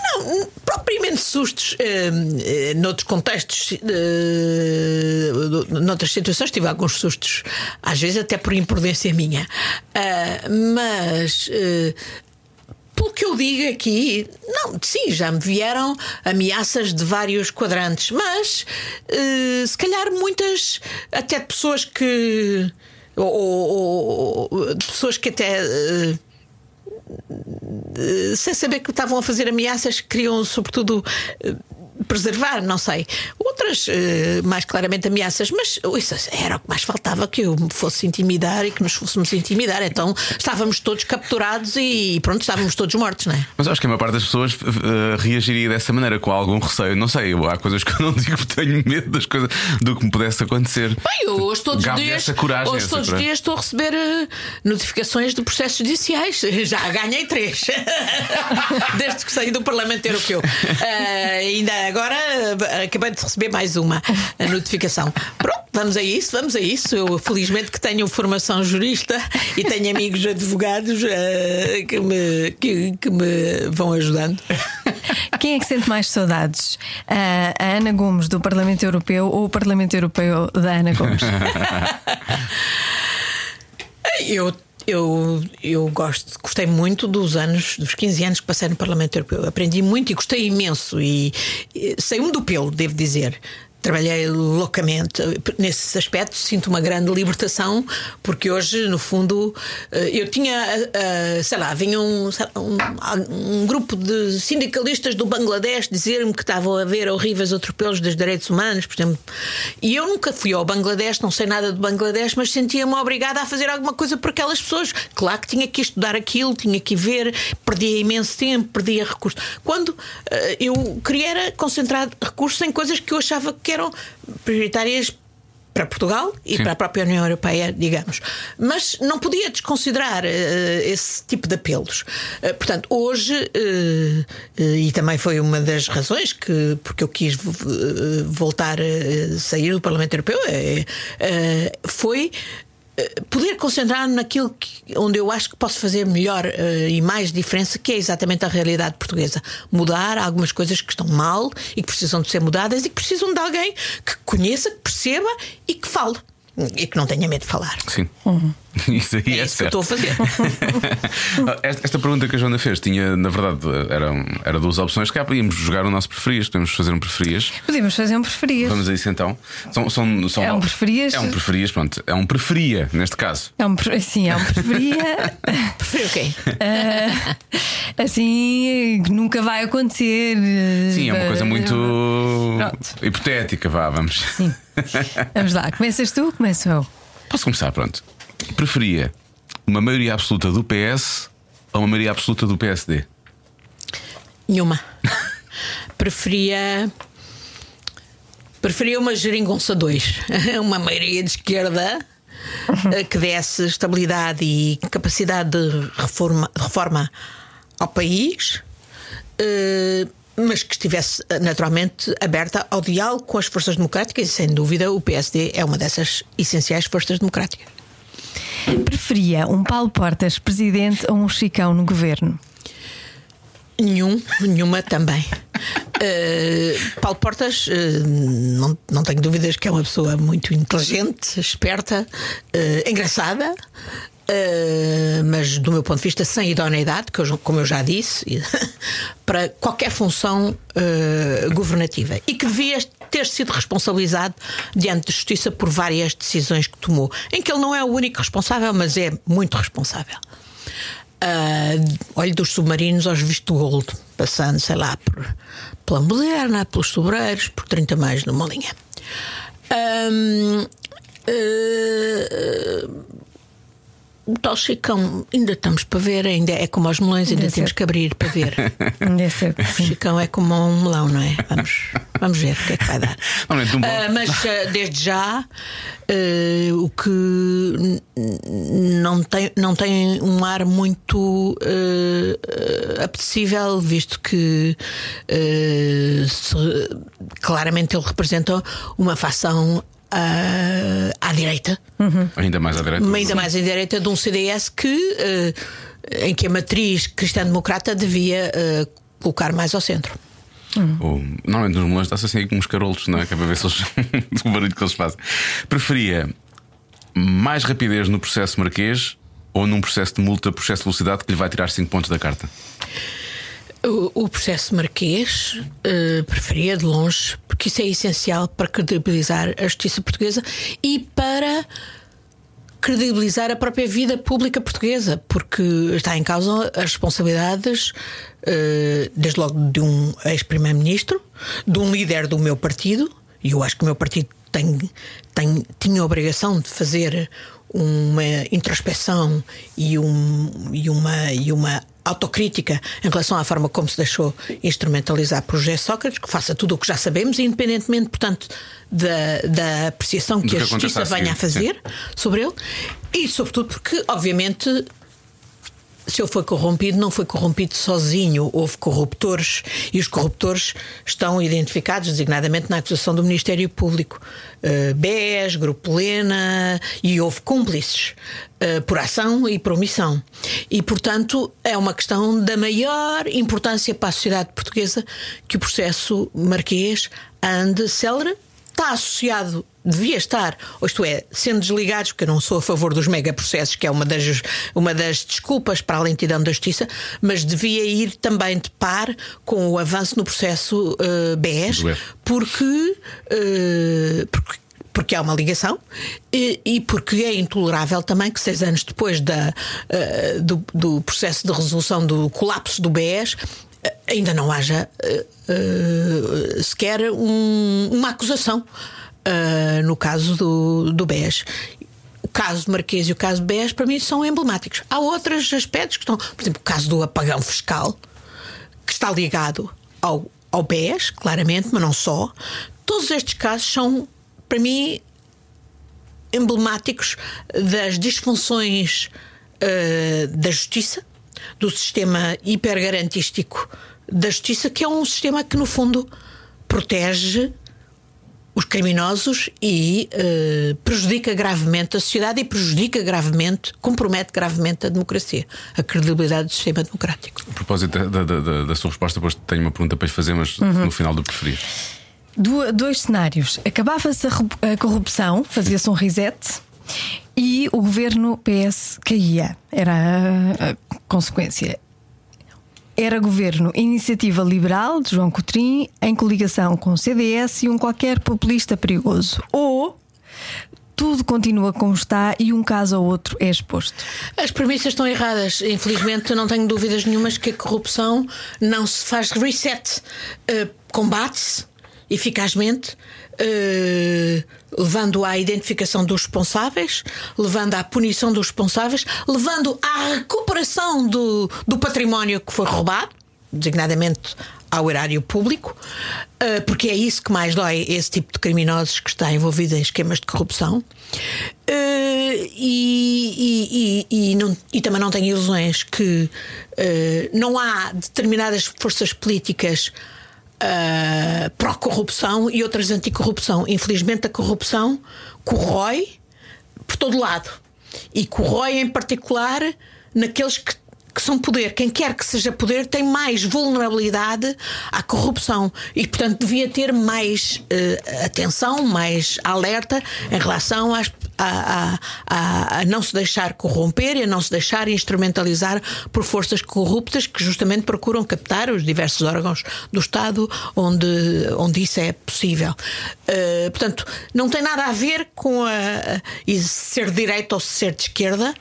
não, propriamente sustos. eh, eh, noutros contextos, eh, noutras situações, tive alguns sustos, às vezes até por imprudência minha. Ah, mas. Pelo que eu digo aqui, não, sim, já me vieram ameaças de vários quadrantes, mas eh, se calhar muitas, até de pessoas que. Ou, ou- ou- de pessoas que até. eh, sem saber que estavam a fazer ameaças, queriam, sobretudo, preservar, não sei. Outras, eh, mais claramente, ameaças, mas isso era o que mais faltava que eu me fosse intimidar e que nos fôssemos intimidar. Então estávamos todos capturados e pronto, estávamos todos mortos, não é?
Mas acho que a maior parte das pessoas uh, reagiria dessa maneira, com algum receio. Não sei, há coisas que eu não digo porque tenho medo das coisas do que me pudesse acontecer.
Bem, eu hoje todos os dias,
coragem,
hoje todos os dias estou a receber eh, notificações de processos judiciais. Já ganhei três desde que saí do Parlamento Europeu. Eh, ainda agora eh, acabei de receber mais uma a notificação. Pronto, vamos a isso, vamos a isso. Eu felizmente que tenho formação jurista e tenho amigos advogados eh, que, me, que, que me vão ajudando.
Quem é que sente mais saudades? A a Ana Gomes do Parlamento Europeu ou o Parlamento Europeu da Ana Gomes?
Eu, eu, eu gosto, gostei muito dos anos, dos 15 anos que passei no Parlamento Europeu. Aprendi muito e gostei imenso. E, e saí-me do pelo, devo dizer. Trabalhei loucamente. Nesse aspecto, sinto uma grande libertação, porque hoje, no fundo, eh, eu tinha, eh, sei lá, vinha um, um, um grupo de sindicalistas do Bangladesh dizer-me que estavam a haver horríveis atropelos dos direitos humanos, por exemplo. E eu nunca fui ao Bangladesh, não sei nada do Bangladesh, mas sentia-me obrigada a fazer alguma coisa por aquelas pessoas. Claro que tinha que estudar aquilo, tinha que ver, perdia imenso tempo, perdia recursos. Quando eh, eu queria era concentrar recursos em coisas que eu achava que eram prioritárias para Portugal e
Sim.
para a própria União Europeia, digamos. Mas não podia desconsiderar eh, esse tipo de apelos. Eh, portanto, hoje, eh, e também foi uma das razões que porque eu quis vo- voltar a sair do Parlamento Europeu, foi poder concentrar naquilo que- onde eu acho que posso fazer melhor eh, e mais diferença, que é exatamente a realidade portuguesa. Mudar algumas coisas que estão mal e que precisam de ser mudadas e que precisam de alguém que conheça, que perceba e que fale. E que não tenha medo de falar.
Sim. Isso aí
É
é,
isso que eu
certo.
estou a fazer.
esta, esta pergunta que a Joana fez tinha, na verdade, era, era duas opções. Cá podíamos jogar o nosso preferias, podemos fazer um preferias.
Podemos fazer um preferias.
Vamos a isso então. São, são, são-
É um preferias?
É um preferias, pronto. É um preferia, neste caso.
É um, sim, é um preferia.
Prefiro o quê?
Ah, assim, nunca vai acontecer.
Sim, é uma coisa muito
Pronto.
hipotética, vá, vamos.
Sim. Vamos lá, começas tu, começo eu.
Posso começar, pronto. Preferia uma maioria absoluta do PS ou uma maioria absoluta do PSD?
Nenhuma. Preferia. Preferia uma geringonça 2. Uma maioria de esquerda eh, que desse estabilidade e capacidade de reforma, reforma ao país, eh, mas que estivesse eh, naturalmente aberta ao diálogo com as forças democráticas e, sem dúvida, o PSD é uma dessas essenciais forças democráticas.
Preferia um Paulo Portas presidente ou um Chicão no governo?
Nenhum, nenhuma também. Uh, Paulo Portas, uh, não, não tenho dúvidas que é uma pessoa muito inteligente, esperta, uh, engraçada. Uh, mas do meu ponto de vista, sem idoneidade, que eu, como eu já disse, para qualquer função uh, governativa e que devia ter sido responsabilizado diante de justiça por várias decisões que tomou, em que ele não é o único responsável, mas é muito responsável. Ah, olha, dos submarinos aos visto gold, passando, sei lá, por, pela Moderna, pelos sobreiros, por 30 mais numa linha. Ahm, ah, o tal Chicão, ainda estamos para ver, ainda é como aos melões, ainda
Ainda
temos
sei.
que abrir para ver.
Deve ser que
O. Chicão é como um melão, não é? Vamos, vamos ver o que é que vai dar.
Um
Ah, mas ah, desde já ah, o que não tem, não tem um ar muito apetecível, visto que se- claramente ele representa uma facção ah, à direita
Ainda mais à direita.
ainda mais à direita de um CDS que, eh, em que a matriz cristã-democrata devia eh, colocar mais ao centro.
Ou, normalmente nos melões está-se assim aí com uns carolos, não é? Que é para ver se eles. o barulho que eles fazem. Preferia mais rapidez no processo marquês ou num processo de multa, processo de velocidade que lhe vai tirar 5 pontos da carta?
O, processo marquês eh, preferia de longe, porque isso é essencial para credibilizar a justiça portuguesa e para credibilizar a própria vida pública portuguesa, porque está em causa as responsabilidades, eh, desde logo de um ex-primeiro-ministro, de um líder do meu partido, e eu acho que o meu partido tem, tem, tinha a obrigação de fazer uma introspeção e, um, e, uma, e uma autocrítica em relação à forma como se deixou instrumentalizar por José Sócrates, que faça tudo o que já sabemos, independentemente, portanto, da, da apreciação que,
que
a justiça venha a fazer sobre ele, e sobretudo porque, obviamente, se ele foi corrompido, não foi corrompido sozinho. Houve corruptores e os corruptores estão identificados designadamente na acusação do Ministério Público. Uh, BES, Grupo Lena e houve cúmplices uh, por ação e por omissão. E, portanto, é uma questão da maior importância para a sociedade portuguesa que o processo marquês ande célere está associado, devia estar, ou isto é, sendo desligados, porque eu não sou a favor dos megaprocessos, que é uma das, uma das desculpas para a lentidão da justiça, mas devia ir também de par com o avanço no processo uh, BES,
Do BES.
porque, uh, porque porque há uma ligação e, e porque é intolerável também que seis anos depois da, uh, do, do processo de resolução do colapso do BES ainda não haja uh, sequer um- uma acusação uh, no caso do, do BES. O caso de Marquês e o caso de BES, para mim, são emblemáticos. Há outros aspectos que estão, por exemplo, o caso do apagão fiscal, que está ligado ao, ao BES, claramente, mas não só. Todos estes casos são, para mim, emblemáticos das disfunções da justiça, do sistema hipergarantístico da justiça, que é um sistema que, no fundo, protege os criminosos e eh, prejudica gravemente a sociedade e prejudica gravemente, compromete gravemente a democracia, a credibilidade do sistema democrático.
A propósito da, da- da- da sua resposta, depois tenho uma pergunta para lhe fazer, mas no final do preferir.
Du- dois cenários. Acabava-se a, a corrupção, fazia-se um reset e o governo PS caía. Era a, a consequência. Era governo Iniciativa Liberal de João Coutrinho em coligação com o CDS e um qualquer populista perigoso. Ou tudo continua como está e um caso ou outro é exposto.
As premissas estão erradas. Infelizmente, não tenho dúvidas nenhumas que a corrupção não se faz reset. Eh, Combate-se eficazmente, eh, levando à identificação dos responsáveis, levando à punição dos responsáveis, levando à recuperação do, do património que foi roubado, designadamente ao erário público, eh, porque é isso que mais dói esse tipo de criminosos que está envolvido em esquemas de corrupção. Eh, e, e- e- e não- e também não tenho ilusões que não há determinadas forças políticas ah, pró-corrupção e outras anticorrupção. Infelizmente, a corrupção corrói por todo lado e corrói em particular naqueles que, que são poder. Quem quer que seja poder tem mais vulnerabilidade à corrupção e, portanto, devia ter mais eh, atenção, mais alerta em relação às- a, a- a- não se deixar corromper e a não se deixar instrumentalizar por forças corruptas que justamente procuram captar os diversos órgãos do Estado onde, onde isso é possível. Eh, portanto, não tem nada a ver com a, a- ser de direita ou ser de esquerda,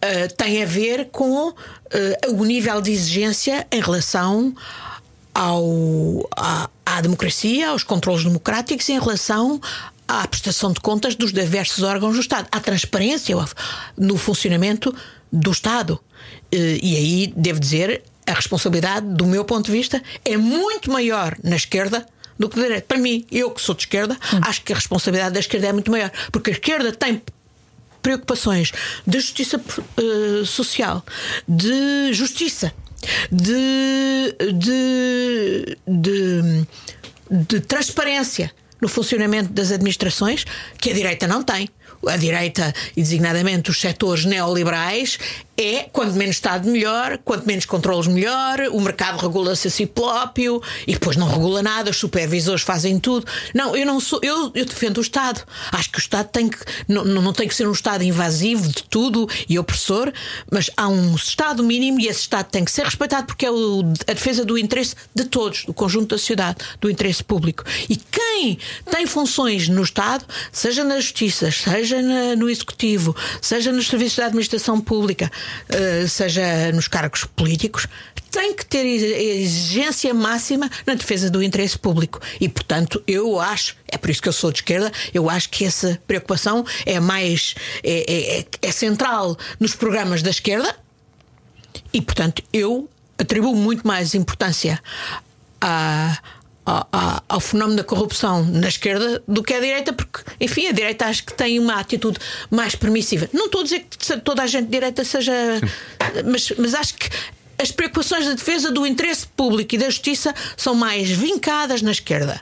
eh, tem a ver com eh, o nível de exigência em relação ao, à, à democracia, aos controles democráticos em relação à prestação de contas dos diversos órgãos do Estado, à transparência no funcionamento do Estado. Eh, E aí, devo dizer, a responsabilidade, do meu ponto de vista, é muito maior na esquerda do que na direita. Para mim, eu que sou de esquerda, acho que a responsabilidade da esquerda é muito maior, porque a esquerda tem preocupações de justiça eh, social, de justiça, de, de, de, de transparência no funcionamento das administrações que a direita não tem. A direita, e designadamente os setores neoliberais, é quanto menos Estado melhor, quanto menos controles melhor, o mercado regula-se a si próprio e depois não regula nada, os supervisores fazem tudo. Não, eu não sou, eu, eu defendo o Estado. Acho que o Estado tem que não, não tem que ser um Estado invasivo de tudo e opressor, mas há um Estado mínimo e esse Estado tem que ser respeitado porque é o, a defesa do interesse de todos, do conjunto da sociedade, do interesse público. E quem tem funções no Estado, seja na Justiça, seja na, no Executivo, seja nos serviços da administração pública, seja nos cargos políticos, tem que ter exigência máxima na defesa do interesse público. E, portanto, eu acho, é por isso que eu sou de esquerda, eu acho que essa preocupação é mais. é, é, é central nos programas da esquerda e, portanto, eu atribuo muito mais importância a ao, ao, fenómeno da corrupção na esquerda do que à direita, porque, enfim, a direita acho que tem uma atitude mais permissiva. Não estou a dizer que toda a gente de direita seja. Mas, mas acho que as preocupações da defesa do interesse público e da justiça são mais vincadas na esquerda,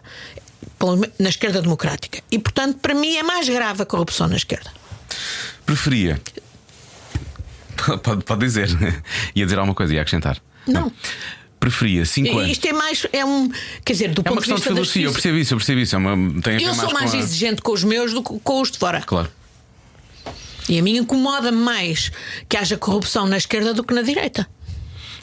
na esquerda democrática. E, portanto, para mim é mais grave a corrupção na esquerda.
Preferia. Pode, pode dizer. Ia dizer alguma coisa, ia acrescentar.
Não. Não
preferia 5 anos.
Isto é mais. É um, quer dizer, do
é
ponto
uma questão
de,
de filosofia, eu percebo isso, eu percebo isso. É uma, tem a
eu sou mais,
mais
exigente com os meus do que com os de fora.
Claro.
E a mim incomoda-me mais que haja corrupção na esquerda do que na direita.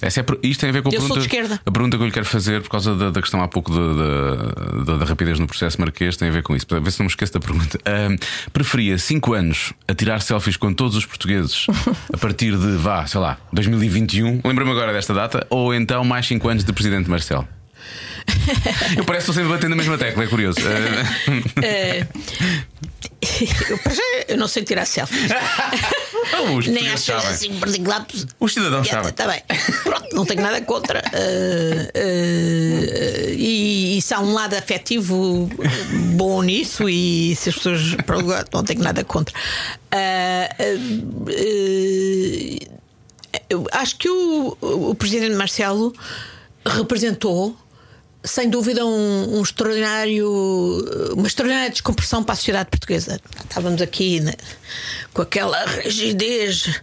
Essa é, isto tem a ver com a
eu
pergunta, a pergunta que eu lhe quero fazer por causa da, da questão há pouco da, da, da, rapidez no processo marquês, tem a ver com isso. Para ver se não me esqueço da pergunta. Uh, preferia 5 anos a tirar selfies com todos os portugueses a partir de, vá, sei lá, 2021, lembra-me agora desta data, ou então mais 5 anos de Presidente Marcelo? Eu parece que estou sempre batendo a mesma tecla, é curioso.
Uh, eu, eu não sei tirar selfies.
Os
Nem acho assim particular.
Os cidadãos sabem.
Está bem. Pronto, não tenho nada contra. Uh, uh, e, e se há um lado afetivo bom nisso, e se as pessoas. Não tenho nada contra. acho que o, o presidente Marcelo representou sem dúvida um, um, extraordinário uma extraordinária descompressão para a sociedade portuguesa. Estávamos aqui né, com aquela rigidez
uh,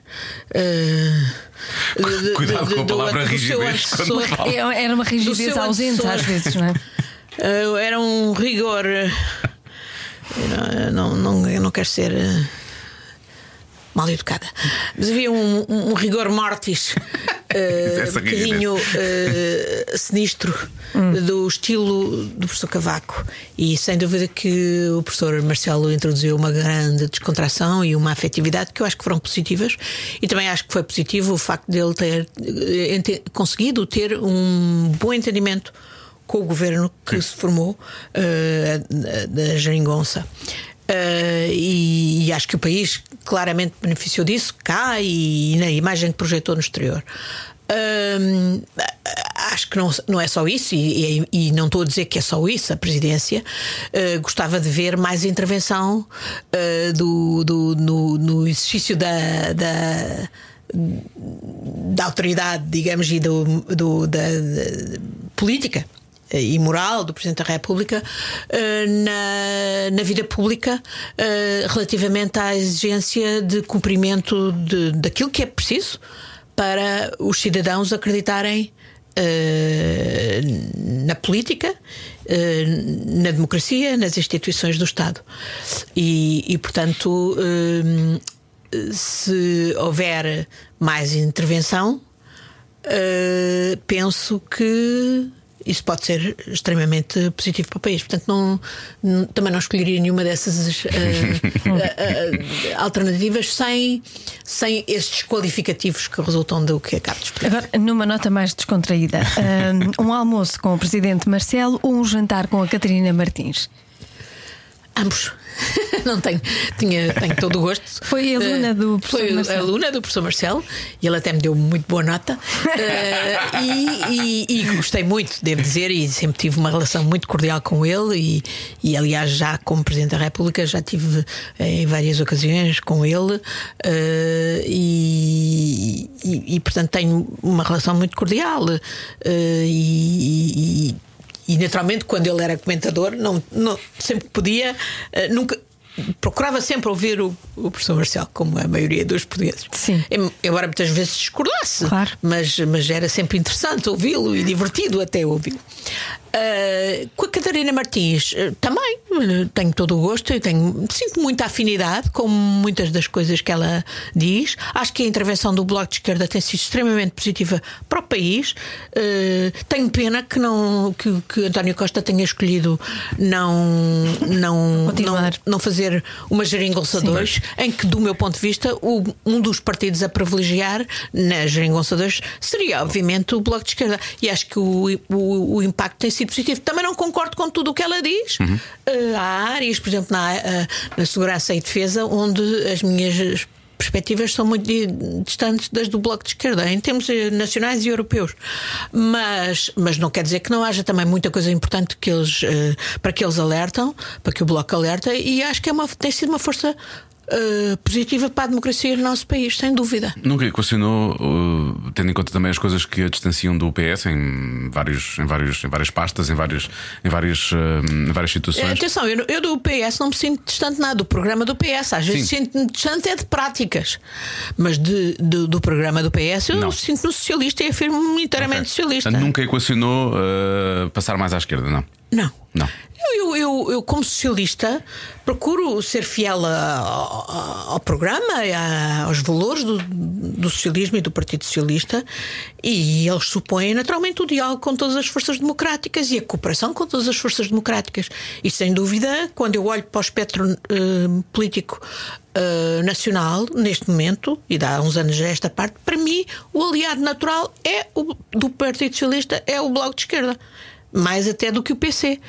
de, Cuidado de, de, com a palavra do, rigidez do
é, era uma rigidez ausente às vezes não é?
Uh, era um rigor. Não, não, não, eu não quero ser uh, mal educada. Mas havia um, um, um rigor mortis uh, um bocadinho uh, sinistro hum. do estilo do professor Cavaco. E sem dúvida que o professor Marcelo introduziu uma grande descontração e uma afetividade que eu acho que foram positivas. E também acho que foi positivo o facto de ele ter eh, conseguido ter um bom entendimento com o governo que se formou uh, da Jeringonça. Uh, e, e, acho que o país claramente beneficiou disso cá e, na imagem que projetou no exterior. Uh, acho que não, não é só isso, e, e, e, não estou a dizer que é só isso, a presidência. Uh, gostava de ver mais intervenção do, do, no, no exercício da, da da autoridade, digamos, e do, do da, da, política e moral do Presidente da República eh, na, na vida pública eh, relativamente à exigência de cumprimento de, daquilo que é preciso para os cidadãos acreditarem eh, na política, na democracia, nas instituições do Estado. E, e portanto, se houver mais intervenção, penso que isso pode ser extremamente positivo para o país. Portanto, não, também não escolheria nenhuma dessas uh, uh, uh, alternativas sem, sem estes qualificativos que resultam do que acabo de explicar.
Agora, numa nota mais descontraída, um almoço com o presidente Marcelo ou um jantar com a Catarina Martins?
Ambos. não tenho, tinha, tenho todo o gosto.
Foi aluna do
uh,
professor
Foi
Marcelo.
aluna do professor Marcelo e ele até me deu muito boa nota. Uh, e, e, e, gostei muito, devo dizer, e sempre tive uma relação muito cordial com ele. E, e aliás, já como Presidente da República, já tive em várias ocasiões com ele. Uh, e, portanto, tenho uma relação muito cordial. e e naturalmente, quando ele era comentador, não, não sempre podia, uh, nunca. procurava sempre ouvir o, o professor Marcelo, como a maioria dos portugueses.
Sim.
Em- Embora muitas vezes discordasse,
Claro.
mas, mas era sempre interessante ouvi-lo e divertido até ouvi-lo. Ah, com a Catarina Martins ah, também ah, tenho todo o gosto e tenho, sinto muita afinidade com muitas das coisas que ela diz. Acho que a intervenção do Bloco de Esquerda tem sido extremamente positiva para o país. Tenho pena que, não, que, que António Costa tenha escolhido não, não,
Continuar.
não, não fazer uma geringonça 2, em que, do meu ponto de vista, o- um dos partidos a privilegiar na geringonça 2 seria, obviamente, o Bloco de Esquerda. E acho que o, o, o impacto tem sido positivo. Também não concordo com tudo o que ela diz. Eh, há áreas, por exemplo, na, eh, na segurança e defesa, onde as minhas perspectivas são muito di- distantes das do Bloco de Esquerda, em termos eh, nacionais e europeus. Mas, mas não quer dizer que não haja também muita coisa importante que eles, para que eles alertam, para que o Bloco alerta, e acho que é uma, tem sido uma força eh, positiva para a democracia no nosso país, sem dúvida.
Nunca equacionou, uh, tendo em conta também as coisas que a distanciam do PS em, vários, em, vários, em várias pastas, em, vários, em, várias, uh, em várias
Eh,
situações.
Atenção, eu, eu do PS não me sinto distante nada do programa do PS. Às vezes sinto-me distante é de práticas. Mas de, de- do programa do PS eu
Não.
sinto-me socialista e afirmo-me inteiramente
Ok.
socialista.
Nunca equacionou uh, passar mais à esquerda, não?
Não.
Não.
Eu, eu, eu, como socialista, procuro ser fiel a- ao, ao programa, e a- aos valores do, do socialismo e do Partido Socialista, e eles supõem naturalmente o diálogo com todas as forças democráticas e a cooperação com todas as forças democráticas. E sem dúvida, quando eu olho para o espectro eh, político eh, nacional, neste momento, e dá uns anos a esta parte, para mim, o aliado natural é o, do Partido Socialista é o Bloco de Esquerda mais até do que o PC.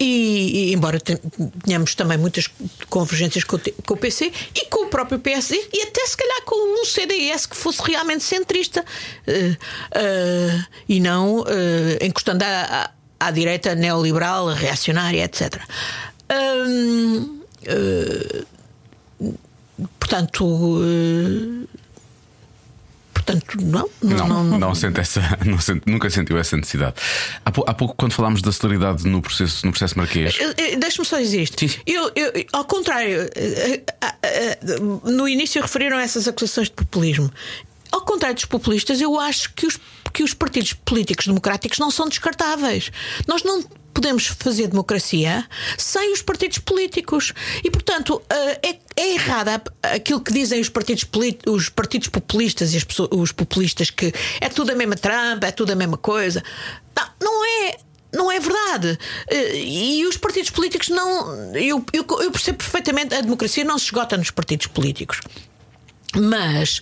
E, e embora ten- tenhamos também muitas convergências com o, com o PC e com o próprio PSD e até se calhar com um CDS que fosse realmente centrista eh, eh, e não eh, encostando à, à, à direita neoliberal, reacionária, etc. Eh, portanto, portanto, não, não,
Não,
não,
não, sente essa, não sente- nunca sentiu essa necessidade. Há, pou- há pouco, quando falámos da celeridade no processo, no processo marquês,
Deixa-me só dizer isto.
Sim.
Eu, eu- ao contrário, eh, eh, eh, no início referiram essas acusações de populismo. Ao contrário dos populistas, eu acho que os, que os partidos políticos democráticos não são descartáveis. Nós não podemos fazer democracia sem os partidos políticos. E, portanto, eh, é, é errado aquilo que dizem os partidos, os partidos populistas e as pessoas- os populistas que é tudo a mesma trampa, é tudo a mesma coisa. Não, não é. Não é verdade. Eh, E os partidos políticos não. Eu, eu, eu percebo perfeitamente, a democracia não se esgota nos partidos políticos. Mas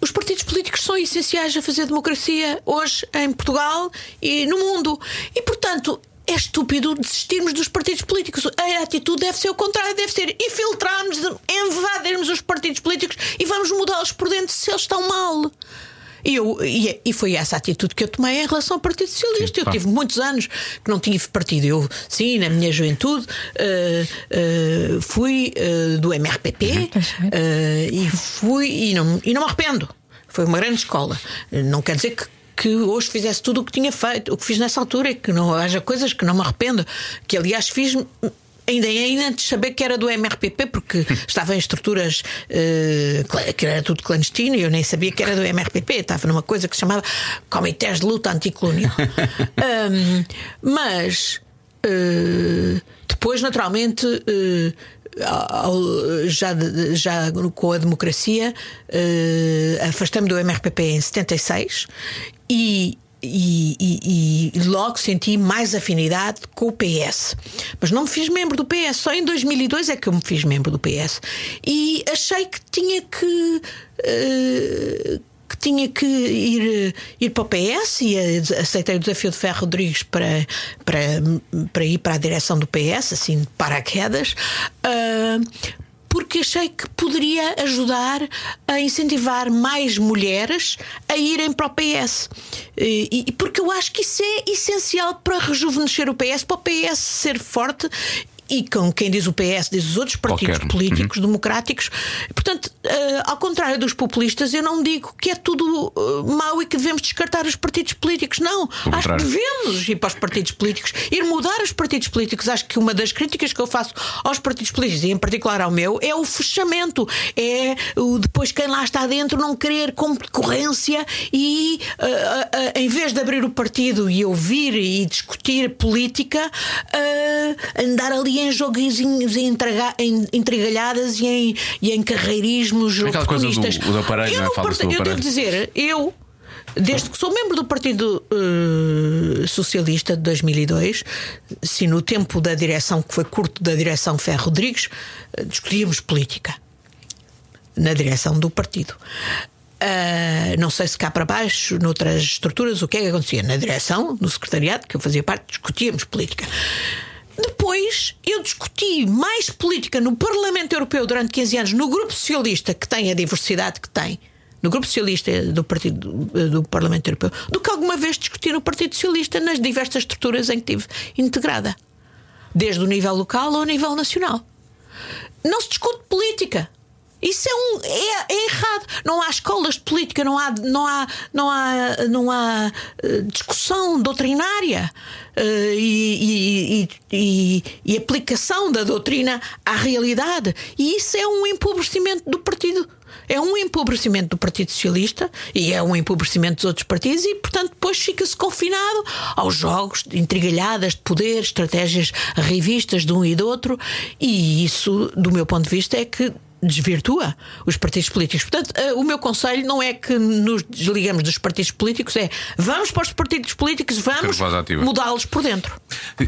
os partidos políticos são essenciais a fazer democracia hoje em Portugal e no mundo. E, portanto. É estúpido desistirmos dos partidos políticos. A atitude deve ser o contrário, deve ser infiltrarmos, invadirmos os partidos políticos e vamos mudá-los por dentro se eles estão mal. E, eu, e, e foi essa atitude que eu tomei em relação ao Partido Socialista. eu tive muitos anos que não tive partido. Eu, sim, na minha juventude, eh, eh, fui eh, do MRPP eh, e fui e não, e não me arrependo. Foi uma grande escola. Não quer dizer que. Que hoje fizesse tudo o que tinha feito, o que fiz nessa altura, e que não haja coisas que não me arrependo, que aliás fiz Ainda, ainda antes de saber que era do MRPP, porque estava em estruturas cla- que era tudo clandestino e eu nem sabia que era do MRPP, estava numa coisa que se chamava Comitês de Luta Anticolonial. Ahm, mas eh, depois, naturalmente. ao- já, já com a democracia, eh, afastei-me do MRPP em 76 e, e, e- e logo senti mais afinidade com o PS. Mas não me fiz membro do PS, só em 2002 é que eu me fiz membro do PS. E achei que tinha que. eh, que tinha que ir, ir para o PS e aceitei o desafio de Ferro Rodrigues para, para, para ir para a direção do PS, assim, paraquedas. ah, porque achei que poderia ajudar a incentivar mais mulheres a irem para o PS. E, porque eu acho que isso é essencial para rejuvenescer o PS, para o PS ser forte. E com quem diz o PS, diz os outros partidos
Qualquer.
políticos democráticos. Portanto, eh, ao contrário dos populistas, eu não digo que é tudo eh, mau e que devemos descartar os partidos políticos. Não. Acho que devemos ir para os partidos políticos, ir mudar os partidos políticos. Acho que uma das críticas que eu faço aos partidos políticos, e em particular ao meu, é o fechamento. É o depois quem lá está dentro não querer concorrência e ah, ah, ah, em vez de abrir o partido e ouvir e discutir política, andar ali em joguinhos em entrega- em intrigalhadas e em, e em carreirismos
Aquela coisa do- do aparelho,
eu,
não é?
parto-
do
eu devo dizer, eu. Desde que sou membro do Partido eh, Socialista de 2002, se no tempo da direção, que foi curto da direção Ferro Rodrigues, eh, discutíamos política na direção do partido. Ah, não sei se cá para baixo, noutras estruturas, o que é que acontecia? Na direção, no secretariado, que eu fazia parte, discutíamos política. Depois eu discuti mais política no Parlamento Europeu durante 15 anos, no Grupo Socialista, que tem a diversidade que tem, no Grupo Socialista do Partido do Parlamento Europeu, do que alguma vez discuti no Partido Socialista nas diversas estruturas em que estive integrada, desde o nível local ao nível nacional. Não se discute política. Isso é, um, é, é errado. Não há escolas de política, não há, não há, não há, não há eh, discussão doutrinária eh, e, e- e- e aplicação da doutrina à realidade. E isso é um empobrecimento do partido. É um empobrecimento do Partido Socialista e é um empobrecimento dos outros partidos, e portanto depois fica-se confinado aos jogos de intrigalhadas de poder, estratégias revistas de um e do outro, e isso, do meu ponto de vista, é que desvirtua os partidos políticos. Portanto, eh, o meu conselho não é que nos desligamos dos partidos políticos, é vamos para os partidos políticos, vamos mudá-los por dentro.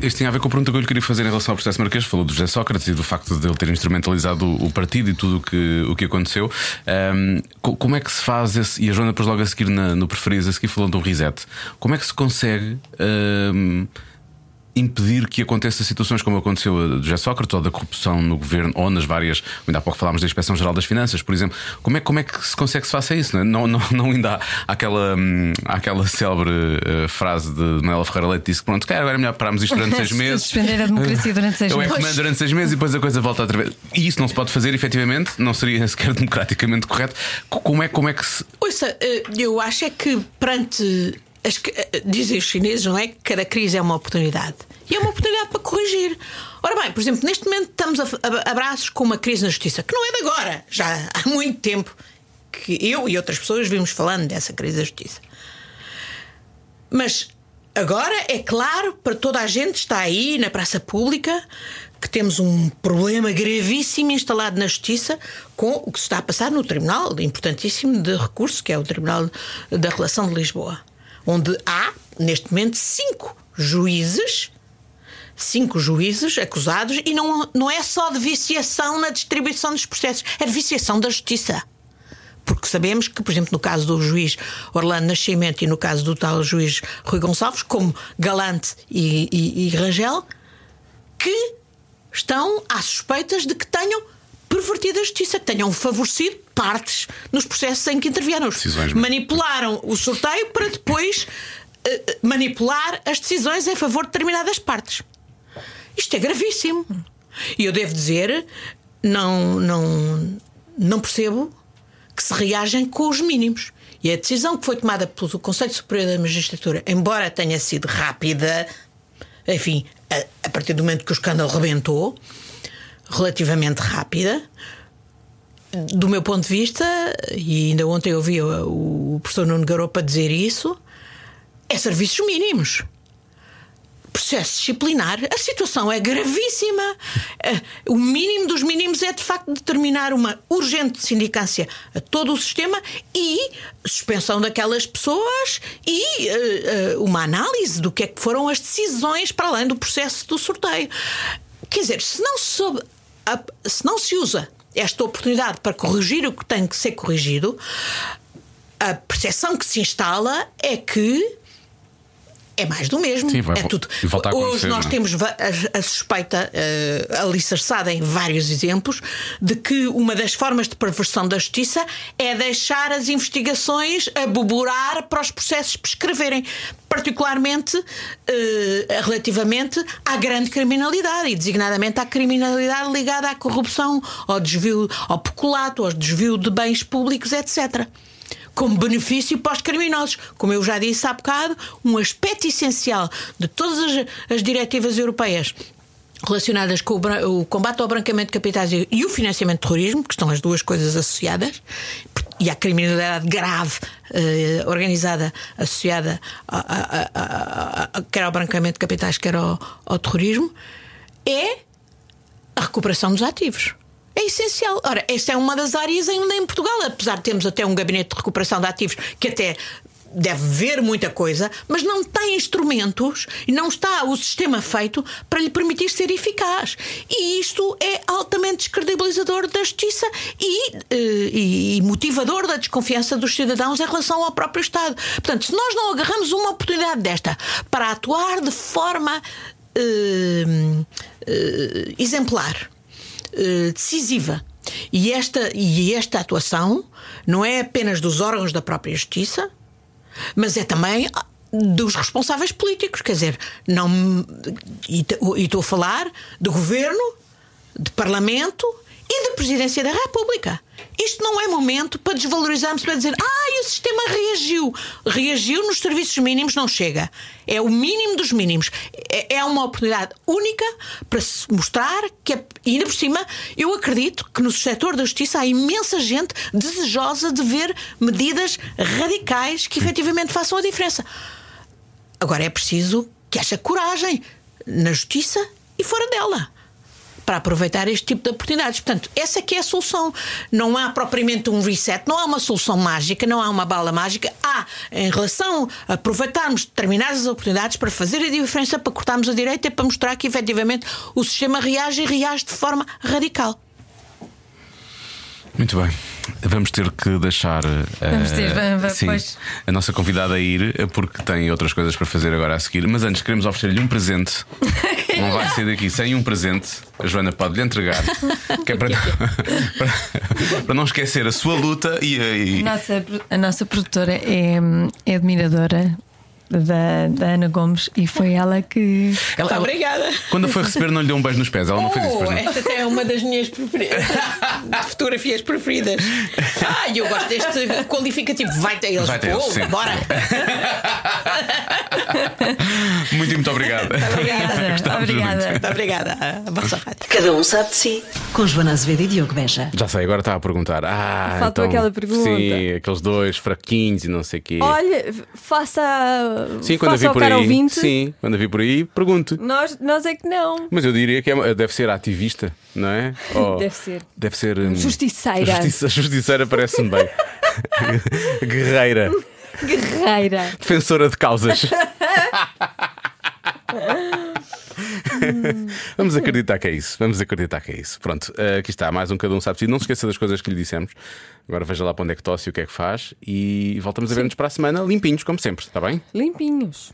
Isto tinha a ver com a pergunta que eu lhe queria fazer em relação ao processo Marquês. Falou do José Sócrates e do facto de ele ter instrumentalizado o, partido e tudo o que, o que aconteceu. Co- como é que se faz esse. E a Joana, depois logo a seguir na- no preferido, a seguir falou de um reset. Como é que se consegue. ahm, Impedir que aconteça situações como aconteceu a do José Sócrates ou da corrupção no governo ou nas várias. Ainda há pouco falámos da Inspeção Geral das Finanças, por exemplo. Como é, como é que se consegue que se faça isso? Não, é? não, não, não ainda há aquela, hum, aquela célebre eh, frase de Manuela Ferreira Leite que disse que pronto, cara, agora é melhor pararmos isto durante seis meses.
Suspender a democracia durante seis
Eu é que
meses.
mando durante seis meses e depois a coisa volta outra vez. E isso não se pode fazer, efetivamente, não seria sequer democraticamente correto. Co- Como é, como é que se.
Ouça, eh, eu acho é que perante. As, eh, dizem os chineses, não é? Que cada crise é uma oportunidade. E é uma oportunidade para corrigir. Ora bem, por exemplo, neste momento estamos a, a, a braços com uma crise na justiça, que não é de agora, já há muito tempo que eu e outras pessoas vimos falando dessa crise da justiça. Mas agora é claro para toda a gente está aí na praça pública que temos um problema gravíssimo instalado na justiça com o que se está a passar no tribunal importantíssimo de recurso que é o Tribunal da Relação de Lisboa, onde há neste momento cinco juízes cinco juízes acusados e não, não é só de viciação na distribuição dos processos, é de viciação da justiça. Porque sabemos que, por exemplo, no caso do juiz Orlando Nascimento e no caso do tal juiz Rui Gonçalves, como Galante e, e, e Rangel, que estão às suspeitas de que tenham pervertido a justiça, que tenham favorecido partes nos processos em que intervieram.
Decisões,
Manipularam o sorteio para depois eh, manipular as decisões em favor de determinadas partes. Isto é gravíssimo. E eu devo dizer, não, não, não percebo que se reagem com os mínimos. E a decisão que foi tomada pelo Conselho Superior da Magistratura, embora tenha sido rápida, enfim, a, a partir do momento que o escândalo rebentou, relativamente rápida, do meu ponto de vista, e ainda ontem ouvi o, professor Nuno Garopa dizer isso, é serviços mínimos processo disciplinar, a situação é gravíssima. Eh, O mínimo dos mínimos é, de facto, determinar uma urgente sindicância a todo o sistema e suspensão daquelas pessoas e eh, eh, uma análise do que é que foram as decisões para além do processo do sorteio. Quer dizer, se não se, soube- se não se usa esta oportunidade para corrigir o que tem que ser corrigido, a percepção que se instala é que é mais do mesmo.
Sim, vai
é tudo. Hoje nós
é?
temos a, a suspeita uh, alicerçada em vários exemplos de que uma das formas de perversão da justiça é deixar as investigações aboborar para os processos prescreverem. Particularmente eh, relativamente à grande criminalidade e designadamente à criminalidade ligada à corrupção, ao desvio, ao peculato, ao desvio de bens públicos, etc. Como benefício para os criminosos. Como eu já disse há bocado, um aspecto essencial de todas as, as diretivas europeias relacionadas com o, o combate ao branqueamento de capitais e, e o financiamento de terrorismo, que estão as duas coisas associadas, e à criminalidade grave eh, organizada associada a- a- a- quer ao branqueamento de capitais, quer ao, ao terrorismo, é a recuperação dos ativos. É essencial. Ora, esta é uma das áreas ainda em Portugal, apesar de termos até um gabinete de recuperação de ativos que até deve ver muita coisa, mas não tem instrumentos e não está o sistema feito para lhe permitir ser eficaz. E isto é altamente descredibilizador da justiça e, eh, e- e motivador da desconfiança dos cidadãos em relação ao próprio Estado. Portanto, se nós não agarramos uma oportunidade desta para atuar de forma eh, eh, exemplar, eh, decisiva. E esta, e esta atuação não é apenas dos órgãos da própria justiça, mas é também dos responsáveis políticos. Quer dizer, não. e estou a falar de governo, de parlamento e de presidência da República. Isto não é momento para desvalorizarmos, para dizer, ah, o sistema reagiu. Reagiu nos serviços mínimos, não chega. É o mínimo dos mínimos. É é uma oportunidade única para se mostrar que, é- ainda por cima, eu acredito que no setor da justiça há imensa gente desejosa de ver medidas radicais que efetivamente façam a diferença. Agora é preciso que haja coragem na justiça e fora dela para aproveitar este tipo de oportunidades. Portanto, essa que é a solução. Não há propriamente um reset, não há uma solução mágica, não há uma bala mágica. Há, em relação a aproveitarmos determinadas oportunidades para fazer a diferença, para cortarmos a direita e para mostrar que efetivamente o sistema reage e reage de forma radical.
Muito bem. Vamos ter que deixar eh,
Vamos ter, vamos-
sim,
pois.
a nossa convidada a ir, porque tem outras coisas para fazer agora a seguir. Mas antes queremos oferecer-lhe um presente. Não vai sair daqui sem um presente. A Joana pode lhe entregar. Que é para, para, para não esquecer a sua luta e, e-
Nossa, pro- a nossa produtora é, é admiradora da, da Ana Gomes e foi ela que.
Ela- ela-
Obrigada.
Quando a foi receber, não lhe deu um beijo nos pés. Ela não fez isso,
Oh,
pois não.
esta até é uma das minhas preferidas. fotografias preferidas. Ah, eu gosto deste qualificativo. Vai ter eles.
Vai ter eles,
Oh,
sim.
Bora.
Muito, e muito obrigado.
Obrigada, obrigada.
muito.
Obrigada. A vossa rádio.
Cada um sabe de si. Com Joana Azevedo e Diogo Beja.
Já sei, agora está a perguntar. Ah,
Faltou
então,
aquela pergunta.
Sim, aqueles dois fraquinhos e não sei o quê.
Olha, faça,
sim, quando a vi por aí.
ouvinte.
Sim, quando a vi por aí, pergunto.
Nós, nós é que não.
Mas eu diria que é deve ser ativista, não é? Ou-
Deve ser.
Deve ser. hum,
Justiceira.
Justiça, justiceira parece-me bem. Guerreira.
Guerreira.
Defensora de causas. Vamos acreditar que é isso. Vamos acreditar que é isso. Pronto, eh, aqui está, mais um cada um sabe si. Não se esqueça das coisas que lhe dissemos. Agora veja lá para onde é que tosse e o que é que faz. E voltamos a ver-nos para a semana, limpinhos, como sempre, está bem?
Limpinhos.